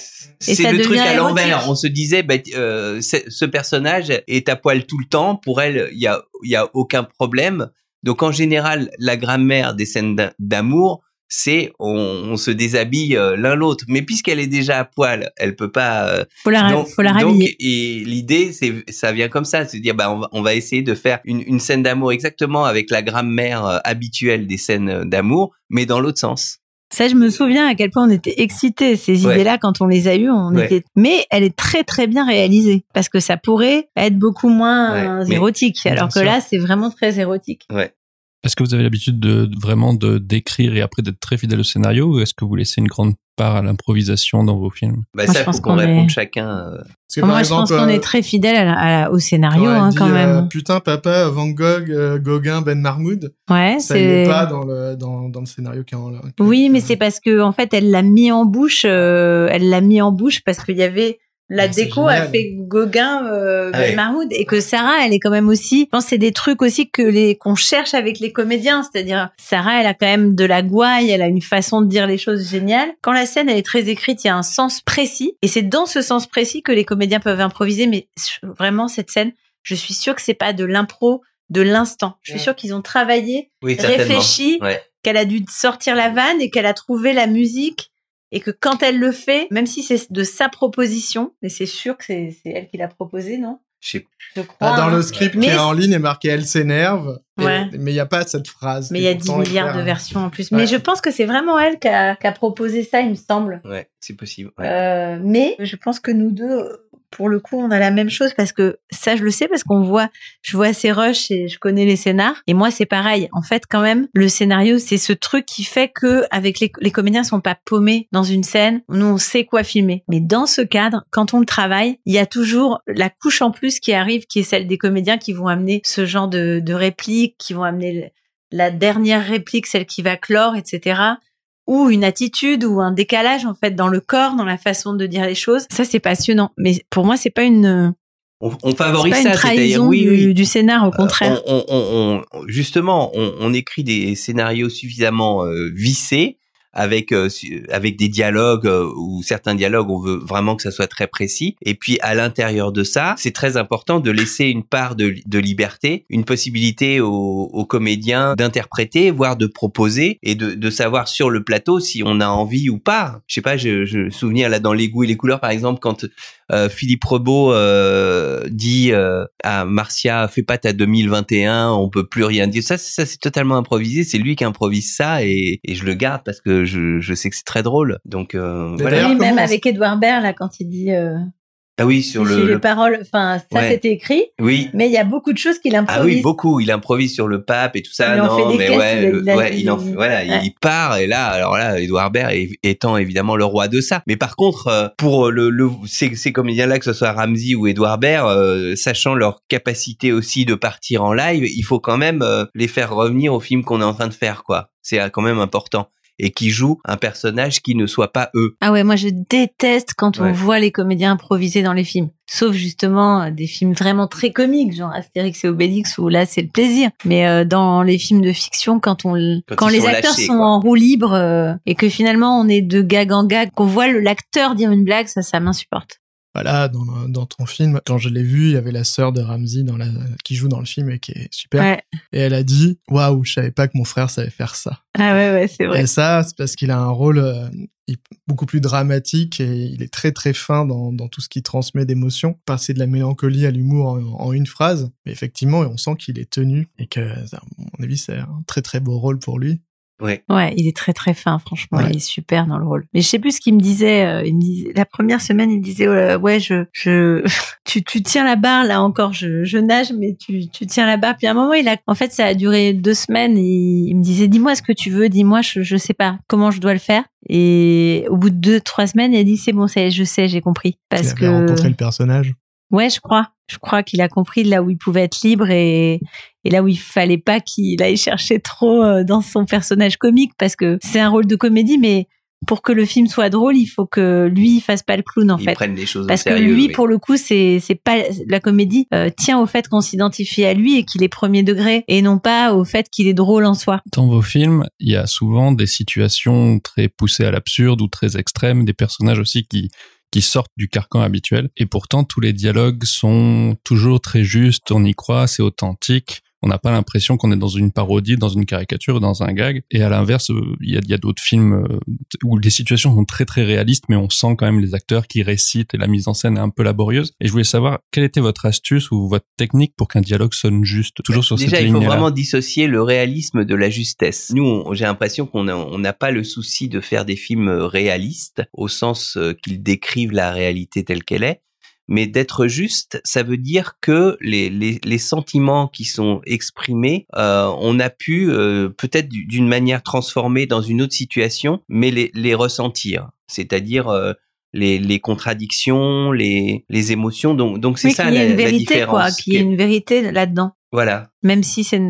Et C'est le truc à l'envers. On se disait, euh, c'est- ce personnage est à poil tout le temps. Pour elle, il y a, il y a aucun problème. Donc en général, la grammaire des scènes d'a- d'amour, c'est on, on se déshabille euh, l'un l'autre. Mais puisqu'elle est déjà à poil, elle peut pas. euh, Faut la, donc, faut la donc, et l'idée, c'est ça vient comme ça, c'est de dire, bah, on va, on va essayer de faire une, une scène d'amour exactement avec la grammaire euh, habituelle des scènes d'amour, mais dans l'autre sens. Ça, je me souviens à quel point on était excités. Ces Ouais. idées-là, quand on les a eues, on Ouais. était. Mais elle est très très bien réalisée parce que ça pourrait être beaucoup moins Ouais, mais- érotique, alors que sûr. là, c'est vraiment très érotique. Est-ce que vous avez l'habitude de vraiment de d'écrire et après d'être très fidèle au scénario ou est-ce que vous laissez une grande part à l'improvisation dans vos films? Bah, Moi, ça, je pense faut qu'on qu'on réponde est- chacun. euh, Parce que, Moi, par je pense exemple, qu'on euh, est très fidèle à la- à la- au scénario, hein, dit, quand euh, même. putain, papa, Van Gogh, euh, Gauguin, Ben Marmoud. Ouais, Ça y est c'est. pas dans le, dans, dans le scénario qui est en Oui, mais c'est parce que en fait, elle l'a mis en bouche. euh, elle l'a mis en bouche parce qu'il y avait la Ah, déco a fait Gauguin, euh, Ah. Ben Mahmoud, et que Sarah, elle est quand même aussi. Je pense que c'est des trucs aussi que les qu'on cherche avec les comédiens, c'est-à-dire Sarah, elle a quand même de la gouaille, elle a une façon de dire les choses géniales. Quand la scène elle est très écrite, il y a un sens précis, et c'est dans ce sens précis que les comédiens peuvent improviser. Mais vraiment cette scène, je suis sûre que c'est pas de l'impro de l'instant. Je suis sûre qu'ils ont travaillé Oui, réfléchi, Ouais. qu'elle a dû sortir la vanne et qu'elle a trouvé la musique et que quand elle le fait, même si c'est de sa proposition, mais c'est sûr que c'est elle qui l'a proposé, non? Je sais Je crois. Ah, dans hein. le script Mais- qui est en ligne est marqué elle s'énerve. Et-. Mais il n'y a pas cette phrase. Mais il y a 10 pourtant est milliards de versions en plus. Ouais. Mais je pense que c'est vraiment elle qui a, qui a proposé ça, il me semble. Ouais, c'est possible. ouais. Euh, mais je pense que nous deux, pour le coup, on a la même chose parce que ça, je le sais parce qu'on voit, je vois ces rushs et je connais les scénars. Et moi, c'est pareil. En fait, quand même, le scénario, c'est ce truc qui fait que avec les, les comédiens sont pas paumés dans une scène. Nous, on sait quoi filmer. Mais dans ce cadre, quand on le travaille, il y a toujours la couche en plus qui arrive, qui est celle des comédiens qui vont amener ce genre de, de répliques, qui vont amener la dernière réplique, celle qui va clore, etc ou une attitude ou un décalage en fait dans le corps, dans la façon de dire les choses. Ça c'est passionnant, mais pour moi c'est pas une On, favorise pas une ça, c'est-à-dire trahison oui, du, oui. du scénar au Euh, contraire. on- on- on- justement, on, on écrit des scénarios suffisamment euh, vissés avec euh, avec des dialogues euh, ou certains dialogues, on veut vraiment que ça soit très précis. Et puis à l'intérieur de ça, c'est très important de laisser une part de, de liberté, une possibilité aux, aux comédiens d'interpréter, voire de proposer et de, de savoir sur le plateau si on a envie ou pas. Je sais pas, je, je souviens là dans les goûts et les couleurs par exemple quand euh, Philippe Rebaud euh, dit euh, à Marcia fais pas ta 2021 on peut plus rien dire ça ça c'est totalement improvisé c'est lui qui improvise ça et, et je le garde parce que je, je sais que c'est très drôle. Donc euh, voilà. oui, même avec Edouard Baird là quand il dit euh, ah oui sur le, les le- paroles, enfin ça Ouais. c'était écrit, oui. Mais il y a beaucoup de choses qu'il ah improvise. oui beaucoup. Il improvise sur le pape et tout ça. Il en non fait des mais caisses, ouais, le- ouais, il en il- voilà ouais. il part et là alors là Edouard Baird étant évidemment le roi de ça. Mais par contre euh, pour le, le ces, ces comédiens là que ce soit Ramsey ou Edouard Baird euh, sachant leur capacité aussi de partir en live il faut quand même euh, les faire revenir au film qu'on est en train de faire quoi. C'est quand même important et qui jouent un personnage qui ne soit pas eux. Ah ouais, moi je déteste quand on Ouais. voit les comédiens improviser dans les films. Sauf justement euh, des films vraiment très comiques, genre Astérix et Obélix, où là c'est le plaisir. Mais euh, dans les films de fiction, quand on Quand les acteurs lâchés, sont quoi. en roue libre euh, et que finalement on est de gag en gag, qu'on voit l'acteur dire une blague, ça, ça m'insupporte. Voilà, dans, le- dans ton film, quand je l'ai vu, il y avait la sœur de Ramsey dans la, qui joue dans le film et qui est super. Ouais. Et elle a dit, waouh, je savais pas que mon frère savait faire ça. Ah ouais, ouais, c'est vrai. Et ça, c'est parce qu'il a un rôle euh, beaucoup plus dramatique et il est très très fin dans, dans tout ce qui transmet d'émotions. Passer de la mélancolie à l'humour en, en une phrase. Mais effectivement, on sent qu'il est tenu et que, à mon avis, c'est un très très beau rôle pour lui. Ouais. Ouais, il est très très fin, franchement, Ouais. il est super dans le rôle. Mais je sais plus ce qu'il me disait. euh, il me disait la première semaine, il me disait euh, ouais, je, je, *laughs* tu, tu tiens la barre là encore. Je, je nage, mais tu, tu tiens la barre. Puis à un moment, il a, en fait, ça a duré deux semaines. Et il me disait dis-moi ce que tu veux, dis-moi, je, je sais pas comment je dois le faire. Et au bout de deux trois semaines, il a dit c'est bon, ça y est, je sais, j'ai compris. Il Parce avait que rencontré le personnage. Ouais, je crois. Je crois qu'il a compris là où il pouvait être libre et, et là où il fallait pas qu'il aille chercher trop euh, dans son personnage comique parce que c'est un rôle de comédie, mais pour que le film soit drôle, il faut que lui il fasse pas le clown en Ils fait. prennent les choses Parce au que lui, oui. pour le coup, c'est c'est pas la comédie euh, tient au fait qu'on s'identifie à lui et qu'il est premier degré et non pas au fait qu'il est drôle en soi. Dans vos films, il y a souvent des situations très poussées à l'absurde ou très extrêmes, des personnages aussi qui qui sortent du carcan habituel. Et pourtant, tous les dialogues sont toujours très justes, on y croit, c'est authentique. On n'a pas l'impression qu'on est dans une parodie, dans une caricature, dans un gag. Et à l'inverse, il y a, il y a d'autres films euh, où les situations sont très très réalistes, mais on sent quand même les acteurs qui récitent et la mise en scène est un peu laborieuse. Et je voulais savoir quelle était votre astuce ou votre technique pour qu'un dialogue sonne juste, toujours sur Déjà, cette il faut vraiment dissocier le réalisme de la justesse. Nous, j'ai l'impression qu'on on n'a pas le souci de faire des films euh, réalistes au sens euh, qu'ils décrivent la réalité telle qu'elle est. Mais d'être juste, ça veut dire que les, les, les sentiments qui sont exprimés, euh, on a pu euh, peut-être du- d'une manière transformée dans une autre situation, mais les, les ressentir. C'est-à-dire euh, les, les contradictions, les, les émotions. Donc, donc c'est Oui, ça qu'il y la, ait une la vérité différence. quoi, qu'il y ait une vérité là-dedans. Voilà. même si c'est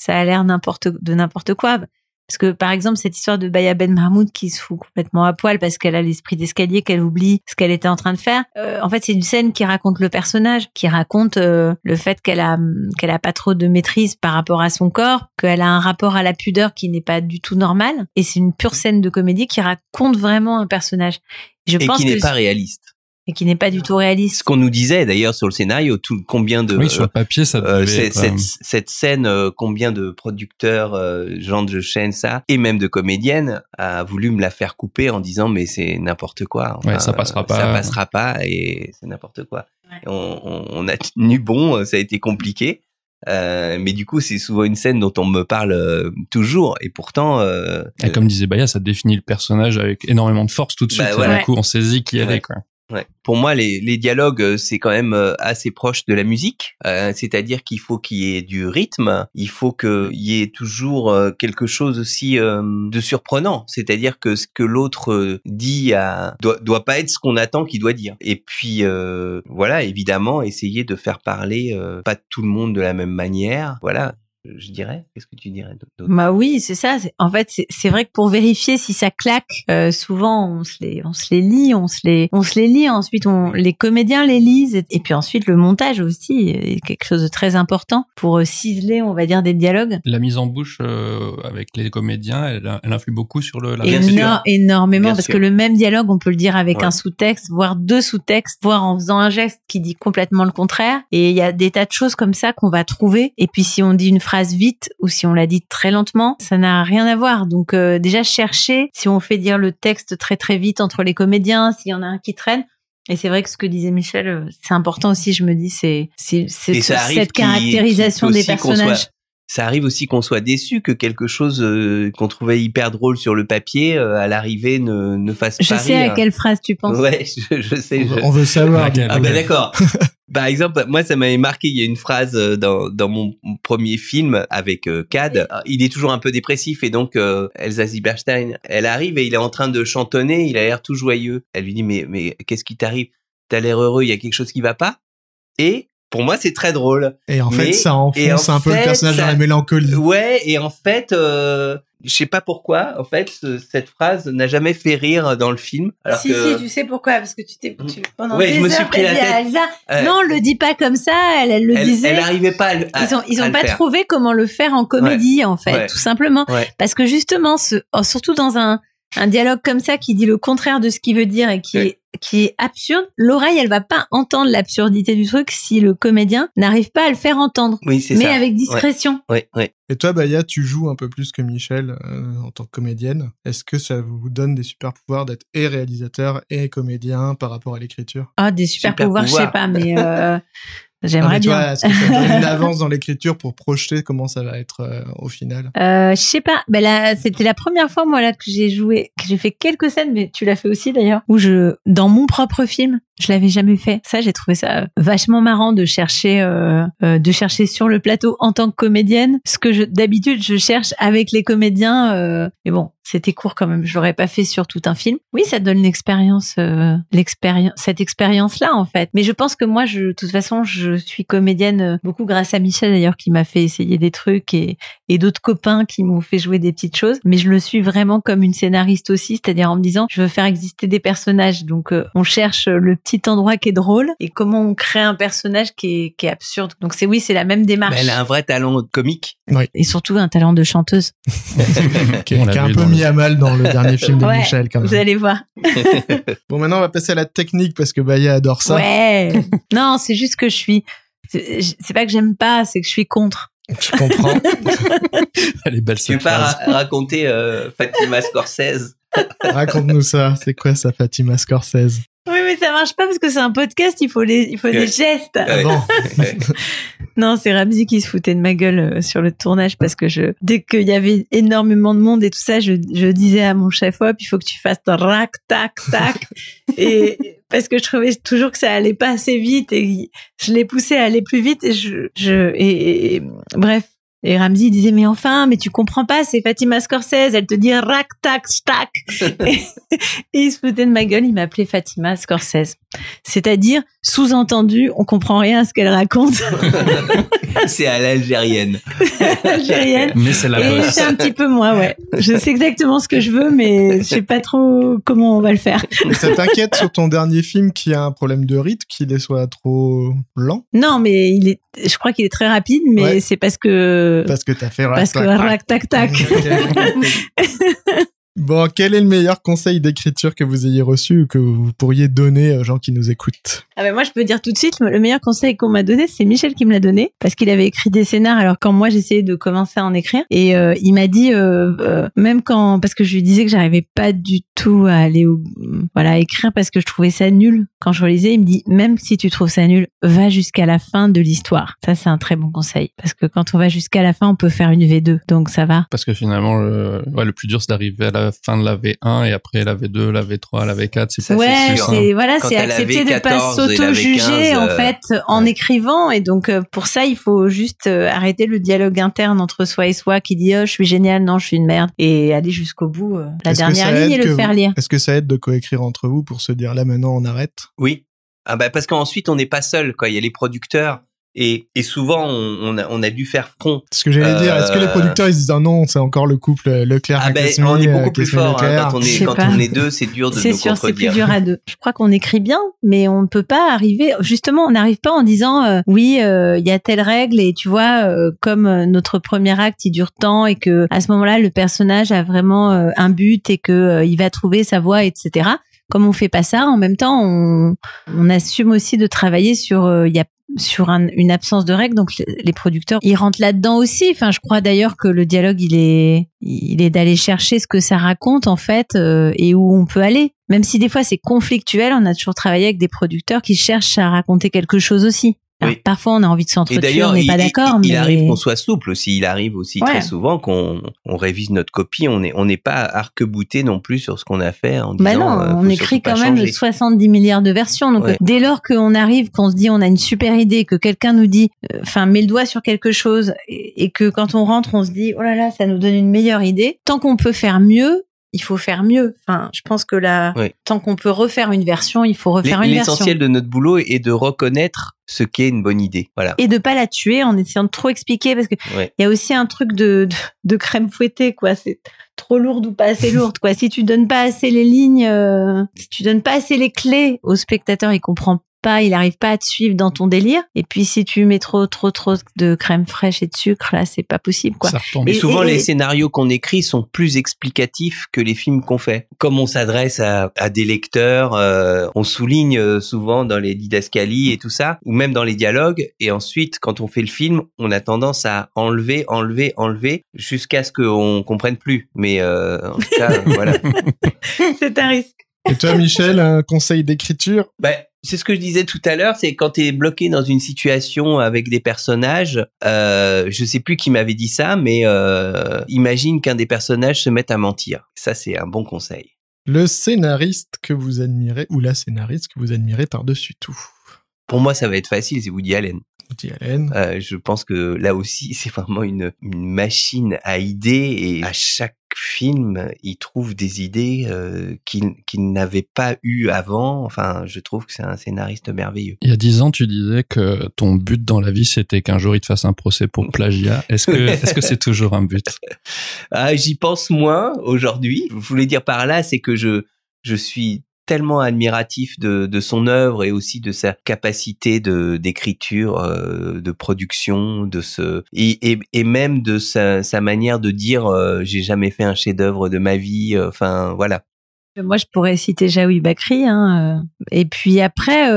ça a l'air n'importe de n'importe quoi. Parce que par exemple cette histoire de Baya Ben Mahmoud qui se fout complètement à poil parce qu'elle a l'esprit d'escalier, qu'elle oublie ce qu'elle était en train de faire. euh, en fait, c'est une scène qui raconte le personnage, qui raconte euh, le fait qu'elle a qu'elle a pas trop de maîtrise par rapport à son corps, qu'elle a un rapport à la pudeur qui n'est pas du tout normal. Et c'est une pure scène de comédie qui raconte vraiment un personnage. Je Et pense qui n'est pas réaliste. Et qui n'est pas du tout ce réaliste. qu'on nous disait d'ailleurs sur le scénario, tout combien de Oui, sur le papier, ça euh, devait cette, euh, cette scène, euh, combien de producteurs, euh, Jean de Chêne, ça, et même de comédiennes, a voulu me la faire couper en disant mais c'est n'importe quoi. Ouais, ça passera pas. Ça passera pas et c'est n'importe quoi. Ouais. On, on- on a tenu bon, ça a été compliqué. Euh, mais du coup, c'est souvent une scène dont on me parle euh, toujours, et pourtant, euh, Et comme disait Baya, ça définit le personnage avec énormément de force tout de Bah, suite. voilà. Du coup, on saisit qui elle Ouais. est, quoi. Ouais. Pour moi, les, les dialogues, euh, c'est quand même euh, assez proche de la musique. Euh, C'est-à-dire qu'il faut qu'il y ait du rythme, il faut qu'il y ait toujours euh, quelque chose aussi euh, de surprenant. C'est-à-dire que ce que l'autre dit à, doit, doit pas être ce qu'on attend qu'il doit dire. Et puis, euh, voilà, évidemment, essayer de faire parler euh, pas tout le monde de la même manière. Voilà, je dirais. Qu'est-ce que tu dirais d'autre? Bah oui, c'est ça. En fait, c'est- c'est vrai que pour vérifier si ça claque, euh, souvent on se les, on se les lit, on se les, on se les lit. Ensuite, on, les comédiens les lisent, et, et puis ensuite le montage aussi est quelque chose de très important pour euh, ciseler, on va dire, des dialogues. La mise en bouche euh, avec les comédiens, elle, elle influe beaucoup sur le, la sûr. énormément, Bien parce sûr. que le même dialogue, on peut le dire avec Ouais. un sous-texte, voire deux sous-textes, voire en faisant un geste qui dit complètement le contraire. Et il y a des tas de choses comme ça qu'on va trouver. Et puis si on dit une phrase vite ou si on la dit très lentement, ça n'a rien à voir. Donc euh, déjà chercher si on fait dire le texte très très vite entre les comédiens, s'il y en a un qui traîne. Et c'est vrai que ce que disait Michel, euh, c'est important aussi. Je me dis, c'est cette caractérisation des personnages. soit- ça arrive aussi qu'on soit déçu que quelque chose euh, qu'on trouvait hyper drôle sur le papier euh, à l'arrivée ne, ne fasse Je pas sais rire. à quelle phrase tu penses. Ouais, *laughs* je, je sais. On je- veut, on veut savoir. Ah ben d'accord. *laughs* Par exemple, moi ça m'avait marqué. Il y a une phrase euh, dans dans mon premier film avec euh, Cad. Il est toujours un peu dépressif et donc euh, Elsa Zieberstein, elle arrive et il est en train de chantonner. Il a l'air tout joyeux. Elle lui dit mais mais qu'est-ce qui t'arrive? T'as l'air heureux. Il y a quelque chose qui va pas? Et pour moi, c'est très drôle. Et en Mais- fait, ça enfonce en un peu le personnage ça- dans la mélancolie. Ouais, et en fait, euh, je sais pas pourquoi, en fait, ce- cette phrase n'a jamais fait rire dans le film. Alors si, que, si, tu sais pourquoi Parce que tu t'es. tu- Pendant Ouais, des je me suis heures, pris t'as la dit à tête. Elsa, euh, non, le dis pas comme ça, elle, elle le elle, disait. elle arrivait pas à le à- ils ont, ils ont pas trouvé comment le faire en comédie, en fait, Ouais. tout simplement. Ouais. Parce que justement, ce, oh, surtout dans un, un dialogue comme ça qui dit le contraire de ce qu'il veut dire et qui Ouais. est qui est absurde, l'oreille elle va pas entendre l'absurdité du truc si le comédien n'arrive pas à le faire entendre, Oui, c'est mais ça. avec discrétion. Ouais, ouais. Et toi, Baya, tu joues un peu plus que Michel euh, en tant que comédienne. Est-ce que ça vous donne des super pouvoirs d'être et réalisateur et comédien par rapport à l'écriture? Ah, des super, Super pouvoirs, je sais pas, mais euh, *laughs* j'aimerais bien. Est-ce que ça donne une *laughs* avance dans l'écriture pour projeter comment ça va être euh, au final? Euh, je sais pas. Ben là, c'était la première fois moi là que j'ai joué, que j'ai fait quelques scènes, mais tu l'as fait aussi d'ailleurs, où je, dans mon propre film, je l'avais jamais fait. Ça, j'ai trouvé ça vachement marrant de chercher, euh, euh, de chercher sur le plateau en tant que comédienne, ce que je d'habitude je cherche avec les comédiens. Euh, mais bon, c'était court quand même. Je l'aurais pas fait sur tout un film. Oui, ça donne l'expérience, euh, l'expérience, cette expérience-là en fait. Mais je pense que moi, je, de toute façon, je suis comédienne euh, beaucoup grâce à Michel d'ailleurs qui m'a fait essayer des trucs et et d'autres copains qui m'ont fait jouer des petites choses. Mais je le suis vraiment comme une scénariste aussi, c'est-à-dire en me disant, je veux faire exister des personnages. Donc, euh, on cherche le petit endroit qui est drôle et comment on crée un personnage qui est, qui est absurde. Donc, c'est oui, c'est la même démarche. Mais elle a un vrai talent comique. Et surtout un talent de chanteuse. *laughs* Qui un peu mis à mal dans le *laughs* dernier film de Ouais, Michel quand Vous même. allez voir. *laughs* Bon, maintenant on va passer à la technique parce que Baya adore ça. Ouais. *laughs* non, c'est juste que je suis. C'est pas que j'aime pas, c'est que je suis contre. Je comprends. Elle est belle Tu veux pas ra- raconter euh, Fatima Scorsese? Raconte-nous ça. C'est quoi ça, Fatima Scorsese? Mais ça marche pas parce que c'est un podcast. Il faut les, il faut des gestes. Ah bon *laughs* Non, c'est Ramsey qui se foutait de ma gueule euh, sur le tournage parce que je, dès qu'il y avait énormément de monde et tout ça, je, je disais à mon chef, hop, il faut que tu fasses rac, tac, tac. *laughs* et parce que je trouvais toujours que ça allait pas assez vite et je l'ai poussé à aller plus vite et je, je, et, et- bref. Et Ramsey disait, mais enfin, mais tu comprends pas, c'est Fatima Scorsese, elle te dit rac, tac, tac. *laughs* et, et il se foutait de ma gueule, il m'appelait Fatima Scorsese. C'est-à-dire, sous-entendu, on comprend rien à ce qu'elle raconte. *laughs* C'est à l'algérienne. algérienne. Mais c'est la Et c'est un petit peu moi, ouais. Je sais exactement ce que je veux, mais je sais pas trop comment on va le faire. Ça t'inquiète sur ton dernier film qui a un problème de rythme, qu'il soit trop lent? Non, mais il est, je crois qu'il est très rapide, mais Ouais. c'est parce que, Parce que t'as fait parce que rac, tac, rac, tac, tac. *laughs* *laughs* Bon, quel est le meilleur conseil d'écriture que vous ayez reçu ou que vous pourriez donner aux gens qui nous écoutent? Ah ben moi je peux dire tout de suite le meilleur conseil qu'on m'a donné c'est Michel qui me l'a donné parce qu'il avait écrit des scénars alors quand moi j'essayais de commencer à en écrire et euh, il m'a dit euh, euh, même quand parce que je lui disais que j'arrivais pas du tout à aller au voilà à écrire parce que je trouvais ça nul quand je relisais il me dit même si tu trouves ça nul va jusqu'à la fin de l'histoire. Ça c'est un très bon conseil parce que quand on va jusqu'à la fin on peut faire une V2 donc ça va. Parce que finalement, le, ouais, le plus dur, c'est d'arriver à la fin de la V1 et après la V2, la V3, la V4. C'est Ça, pas ouais, c'est voilà, c'est accepter de pas 14 et elle avait s'auto-juger 15, en euh, fait en ouais. écrivant et donc euh, pour ça il faut juste euh, arrêter le dialogue interne entre soi et soi qui dit oh je suis génial non je suis une merde et aller jusqu'au bout euh, la dernière ligne et le faire vous- lire. Est-ce que ça aide de coécrire entre vous pour se dire là maintenant on arrête? Oui. Ah bah parce qu'ensuite on n'est pas seul quoi. Il y a les producteurs et, et souvent on, on, a, on a dû faire front. Ce que j'allais dire, est-ce que les Euh, producteurs ils se disent ah non, c'est encore le couple euh, Leclerc Ah ben Casmi, on est euh, beaucoup plus fort hein, quand on est quand on est deux, c'est dur de C'est nous sûr, c'est plus contredire. dur à deux. Je crois qu'on écrit bien, mais on ne peut pas arriver. Justement, on n'arrive pas en disant euh, oui, euh, il y a telle règle et tu vois, euh, comme euh, notre premier acte il dure tant et que à ce moment-là le personnage a vraiment euh, un but et que euh, il va trouver sa voie, etc. Comme on fait pas ça, en même temps, on, on assume aussi de travailler sur euh, il y a sur un- une absence de règles, donc les, producteurs ils rentrent là-dedans aussi. Enfin, je crois d'ailleurs que le dialogue il est il est d'aller chercher ce que ça raconte en fait euh, et où on peut aller. Même si des fois c'est conflictuel, on a toujours travaillé avec des producteurs qui cherchent à raconter quelque chose aussi. Alors, Oui. Parfois on a envie de s'entretuer, d'ailleurs, on n'est il, pas d'accord, il mais arrive qu'on soit souple aussi. Il arrive aussi Ouais. très souvent qu'on on révise notre copie. On n'est on n'est pas arc-bouté non plus sur ce qu'on a fait en Bah disant. non, euh, on écrit quand même changer. 70 milliards de versions. Donc Ouais. dès lors qu'on arrive, qu'on se dit on a une super idée, que quelqu'un nous dit, euh, enfin met le doigt sur quelque chose, et, et que quand on rentre, on se dit oh là là, ça nous donne une meilleure idée. Tant qu'on peut faire mieux, il faut faire mieux. Enfin, je pense que là, Oui. tant qu'on peut refaire une version, il faut refaire une version. L'essentiel de notre boulot est de reconnaître ce qu'est une bonne idée. Voilà. Et de pas la tuer en essayant de trop expliquer, parce que il y a aussi un truc de, de, de crème fouettée, quoi. C'est trop lourde ou pas assez lourde, quoi. Si tu donnes pas assez les lignes, euh, si tu donnes pas assez les clés au spectateur, il comprend pas, il arrive pas à te suivre dans ton délire. Et puis si tu mets trop, trop, trop de crème fraîche et de sucre, là, c'est pas possible, quoi. Ça retombe. Mais Et- souvent, et- les scénarios qu'on écrit sont plus explicatifs que les films qu'on fait. Comme on s'adresse à, à des lecteurs, euh, on souligne euh, souvent dans les didascalies et tout ça, ou même dans les dialogues. Et ensuite, quand on fait le film, on a tendance à enlever, enlever, enlever, jusqu'à ce qu'on comprenne plus. Mais euh, en tout cas, *laughs* voilà. *laughs* c'est un risque. Et toi, Michel, un conseil d'écriture? Ben, c'est ce que je disais tout à l'heure, c'est quand tu es bloqué dans une situation avec des personnages, euh, je sais plus qui m'avait dit ça, mais euh, imagine qu'un des personnages se mette à mentir. Ça, c'est un bon conseil. Le scénariste que vous admirez, ou la scénariste que vous admirez par-dessus tout Pour moi, ça va être facile, c'est Woody Allen. Woody Allen. Euh, je pense que là aussi, *laughs* c'est vraiment une, une machine à idées et à chaque film, il trouve des idées euh, qu'il qu'il n'avait pas eu avant. Enfin, je trouve que c'est un scénariste merveilleux. Il y a dix ans, tu disais que ton but dans la vie, c'était qu'un jour il te fasse un procès pour *laughs* plagiat. Est-ce que est-ce que c'est toujours un but? Ah, j'y pense moins aujourd'hui. Je voulais dire par là, c'est que je je suis tellement admiratif de, de son œuvre et aussi de sa capacité de d'écriture, euh, de production, de ce et, et, même de sa, sa manière de dire euh, j'ai jamais fait un chef-d'œuvre de ma vie. Enfin voilà. Moi, je pourrais citer Jaoui Bakri. Hein, euh. et puis après,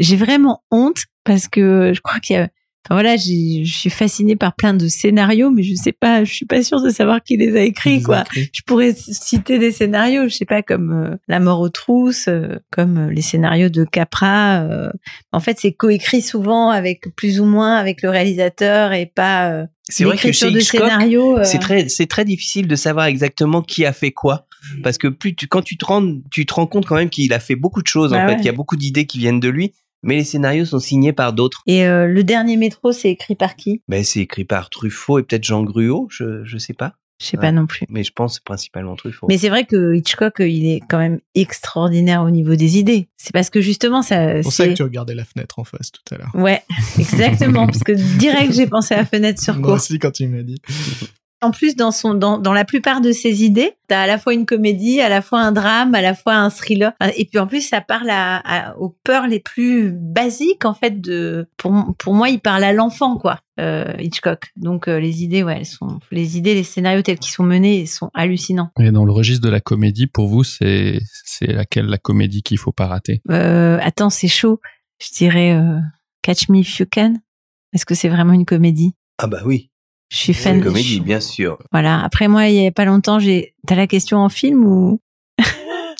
j'ai vraiment honte parce que je crois qu'il y a... Enfin, voilà, je suis fascinée par plein de scénarios, mais je sais pas, je suis pas sûre de savoir qui les a écrits, quoi. écrit. Je pourrais citer des scénarios, je sais pas, comme euh, La mort aux trousses, euh, comme euh, les scénarios de Capra. euh. En fait, c'est coécrit souvent avec plus ou moins avec le réalisateur et pas euh, C'est vrai que chez Hitchcock, scénario. c'est très c'est très difficile de savoir exactement qui a fait quoi parce que plus tu, quand tu te rends tu te rends compte quand même qu'il a fait beaucoup de choses Bah en fait ouais. il y a beaucoup d'idées qui viennent de lui mais les scénarios sont signés par d'autres Et euh, le dernier métro, c'est écrit par qui? Ben c'est écrit par Truffaut et peut-être Jean Gruau je je sais pas Je sais Ouais. pas non plus. mais je pense principalement Truffaut Mais c'est vrai que Hitchcock, euh, il est quand même extraordinaire au niveau des idées. C'est parce que justement, ça. C'est pour ça que tu regardais la fenêtre en face tout à l'heure. Ouais, *laughs* exactement. parce que direct, j'ai pensé à Fenêtre sur *laughs* Moi cour. aussi, quand tu m'as dit. En plus, dans son, dans, dans la plupart de ses idées, t'as à la fois une comédie, à la fois un drame, à la fois un thriller. Et puis en plus, ça parle à, à- aux peurs les plus basiques en fait. De, pour, pour moi, il parle à l'enfant, quoi. Euh, Hitchcock. Donc euh, les idées, ouais, elles sont, les idées, les scénarios tels qu'ils sont menés, sont hallucinants. Et dans le registre de la comédie, pour vous, c'est c'est laquelle la comédie qu'il faut pas rater? Euh, attends, c'est chaud. Je dirais euh, Catch Me If You Can. Est-ce que c'est vraiment une comédie? Ah bah oui Je suis fan. une je comédie bien sûr Voilà. Après moi, il y a pas longtemps, j'ai. T'as la question en film ou? *laughs*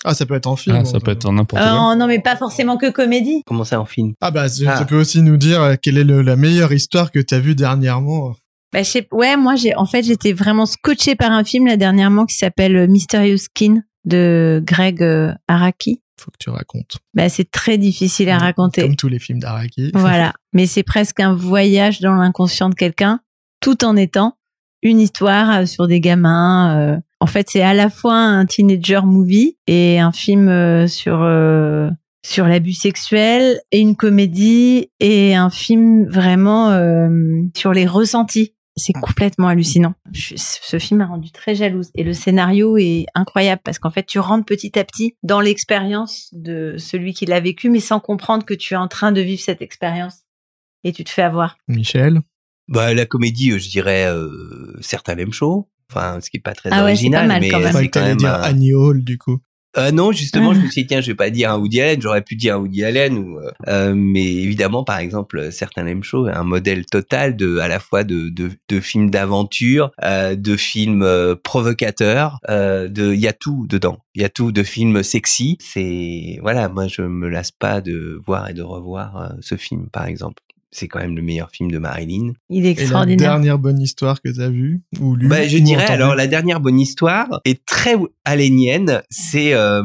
Ah, ça peut être en film. Ah, ça enfin. peut être en n'importe Euh, quoi. Non, mais pas forcément que comédie. comment ça en film? Ah bah, tu Ah. tu peux aussi nous dire euh, quelle est le- la meilleure histoire que tu as vue dernièrement. Bah, je sais- ouais, moi, j'ai, en fait, j'étais vraiment scotchée par un film là dernièrement qui s'appelle euh, Mysterious Skin de Greg euh, Araki. Faut que tu racontes. Bah, c'est très difficile à raconter. Comme tous les films d'Araki. Voilà. Mais c'est presque un voyage dans l'inconscient de quelqu'un, tout en étant une histoire euh, sur des gamins. euh. En fait, c'est à la fois un teenager movie et un film euh, sur sur l'abus sexuel et une comédie et un film vraiment euh, sur les ressentis. C'est complètement hallucinant. Ce film m'a rendu très jalouse et le scénario est incroyable parce qu'en fait tu rentres petit à petit dans l'expérience de celui qui l'a vécu mais sans comprendre que tu es en train de vivre cette expérience et tu te fais avoir. Michel? Bah la comédie euh, je dirais euh, certains l'aiment chaud enfin ce qui est pas très Ah ouais, c'est original pas mal mais quand même. c'est quand même dire un- Annie Hall, du coup. Euh, non, justement, je me suis dit, tiens, je vais pas dire un Woody Allen, j'aurais pu dire un Woody Allen, ou, euh, euh, mais évidemment, par exemple, certains l'aiment chaud, un modèle total de, à la fois de, de, de films d'aventure, euh, de films euh, provocateurs, euh, de, il y a tout dedans. Il y a tout de films sexy. C'est, voilà, moi, je me lasse pas de voir et de revoir euh, ce film, par exemple. C'est quand même le meilleur film de Marilyn. Il est Et la extraordinaire. dernière bonne histoire que t'as vue ou lue Bah, je ou dirais alors la dernière bonne histoire est très alénienne. C'est euh,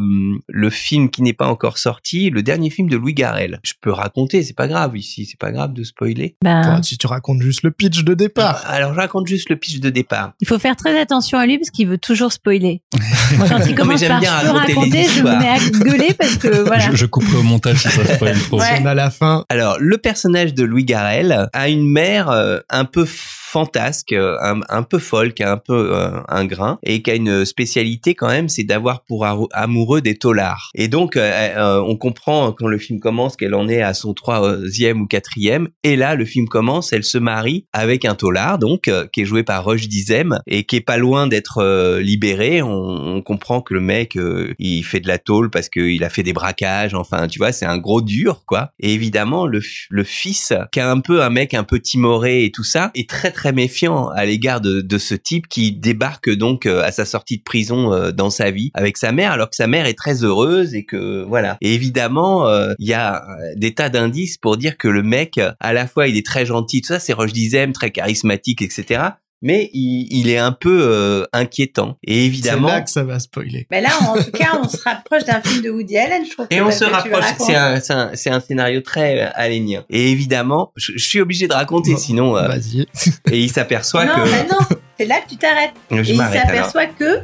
le film qui n'est pas encore sorti, le dernier film de Louis Garrel. Je peux raconter, c'est pas grave ici, c'est pas grave de spoiler. Ben, Enfin, si tu racontes juste le pitch de départ. Alors je raconte juste le pitch de départ. il faut faire très attention à lui parce qu'il veut toujours spoiler. *laughs* Quand il Non, mais commence j'aime par bien je peux raconter je me mets à gueuler parce que *laughs* voilà. Je, je couperai au montage si ça spoil trop. Ouais. On a la fin. Alors, le personnage de Louis Garrel a une mère euh, un peu fantasque, euh, un, un peu a un peu euh, un grain, et qui a une spécialité quand même, c'est d'avoir pour amoureux des taulards. Et donc, euh, euh, on comprend quand le film commence qu'elle en est à son troisième ou quatrième, et là, le film commence, elle se marie avec un taulard, donc, euh, qui est joué par Roche Dizem, et qui est pas loin d'être euh, libéré. On, on comprend que le mec, il fait de la tôle parce qu'il a fait des braquages, enfin, tu vois, c'est un gros dur, quoi. Et évidemment, le, le fils, qui est un peu un mec un peu timoré et tout ça, est très très méfiant à l'égard de, ce type qui débarque donc euh, à sa sortie de prison euh, dans sa vie avec sa mère, alors que sa mère est très heureuse et que voilà. Et évidemment, euh, il y a des tas d'indices pour dire que le mec, à la fois, il est très gentil, tout ça, c'est Roche Dizem, très charismatique, etc. Mais il, il est un peu euh, inquiétant. Et C'est évidemment, là que ça va spoiler. Mais là, en tout cas, on se rapproche d'un film de Woody Allen, je trouve. Et que- on se rapproche. C'est un, c'est un, c'est un scénario très euh, alénien. Et évidemment, je, je suis obligé de raconter, Bon, sinon. euh, Vas-y. et il s'aperçoit non, que. mais non, c'est là que tu t'arrêtes. Je Et il s'aperçoit que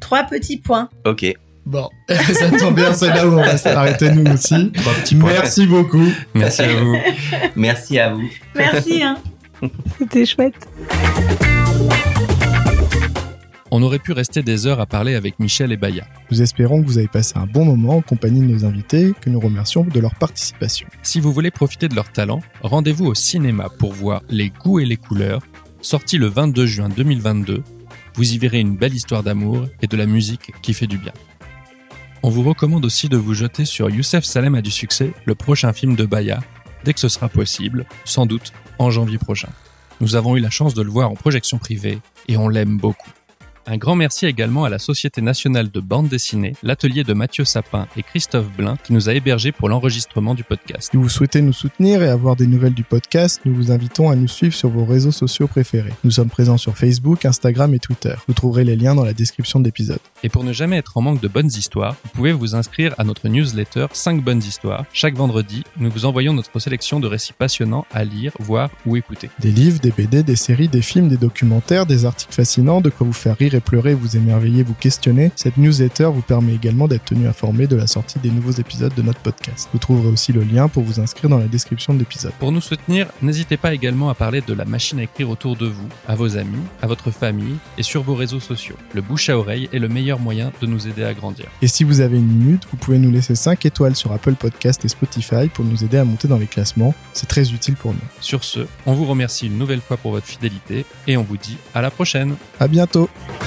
trois petits points. Ok. Bon, *laughs* ça tombe bien, c'est là où on va s'arrêter nous aussi. Trois petits points. Merci beaucoup. Merci à vous. Merci à vous. Merci, hein. C'était chouette. On aurait pu rester des heures à parler avec Michel et Baya. Nous espérons que vous avez passé un bon moment en compagnie de nos invités, que nous remercions de leur participation. Si vous voulez profiter de leur talent, rendez-vous au cinéma pour voir Les goûts et les couleurs, sorti le 22 juin 2022. Vous y verrez une belle histoire d'amour et de la musique qui fait du bien. On vous recommande aussi de vous jeter sur Youssef Salem a du succès, le prochain film de Baya, dès que ce sera possible, sans doute en janvier prochain. Nous avons eu la chance de le voir en projection privée et on l'aime beaucoup. Un grand merci également à la Société nationale de bande dessinée, l'atelier de Mathieu Sapin et Christophe Blin qui nous a hébergés pour l'enregistrement du podcast. Si vous souhaitez nous soutenir et avoir des nouvelles du podcast, nous vous invitons à nous suivre sur vos réseaux sociaux préférés. Nous sommes présents sur Facebook, Instagram et Twitter. Vous trouverez les liens dans la description de l'épisode. Et pour ne jamais être en manque de bonnes histoires, vous pouvez vous inscrire à notre newsletter 5 bonnes histoires. Chaque vendredi, nous vous envoyons notre sélection de récits passionnants à lire, voir ou écouter. Des livres, des BD, des séries, des films, des documentaires, des articles fascinants, de quoi vous faire rire et pleurer, vous émerveiller, vous questionner. Cette newsletter vous permet également d'être tenu informé de la sortie des nouveaux épisodes de notre podcast. Vous trouverez aussi le lien pour vous inscrire dans la description de l'épisode. Pour nous soutenir, n'hésitez pas également à parler de la machine à écrire autour de vous, à vos amis, à votre famille et sur vos réseaux sociaux. Le bouche à oreille est le meilleur moyen de nous aider à grandir. Et si vous avez une minute, vous pouvez nous laisser 5 étoiles sur Apple Podcast et Spotify pour nous aider à monter dans les classements. C'est très utile pour nous. Sur ce, on vous remercie une nouvelle fois pour votre fidélité et on vous dit à la prochaine À bientôt!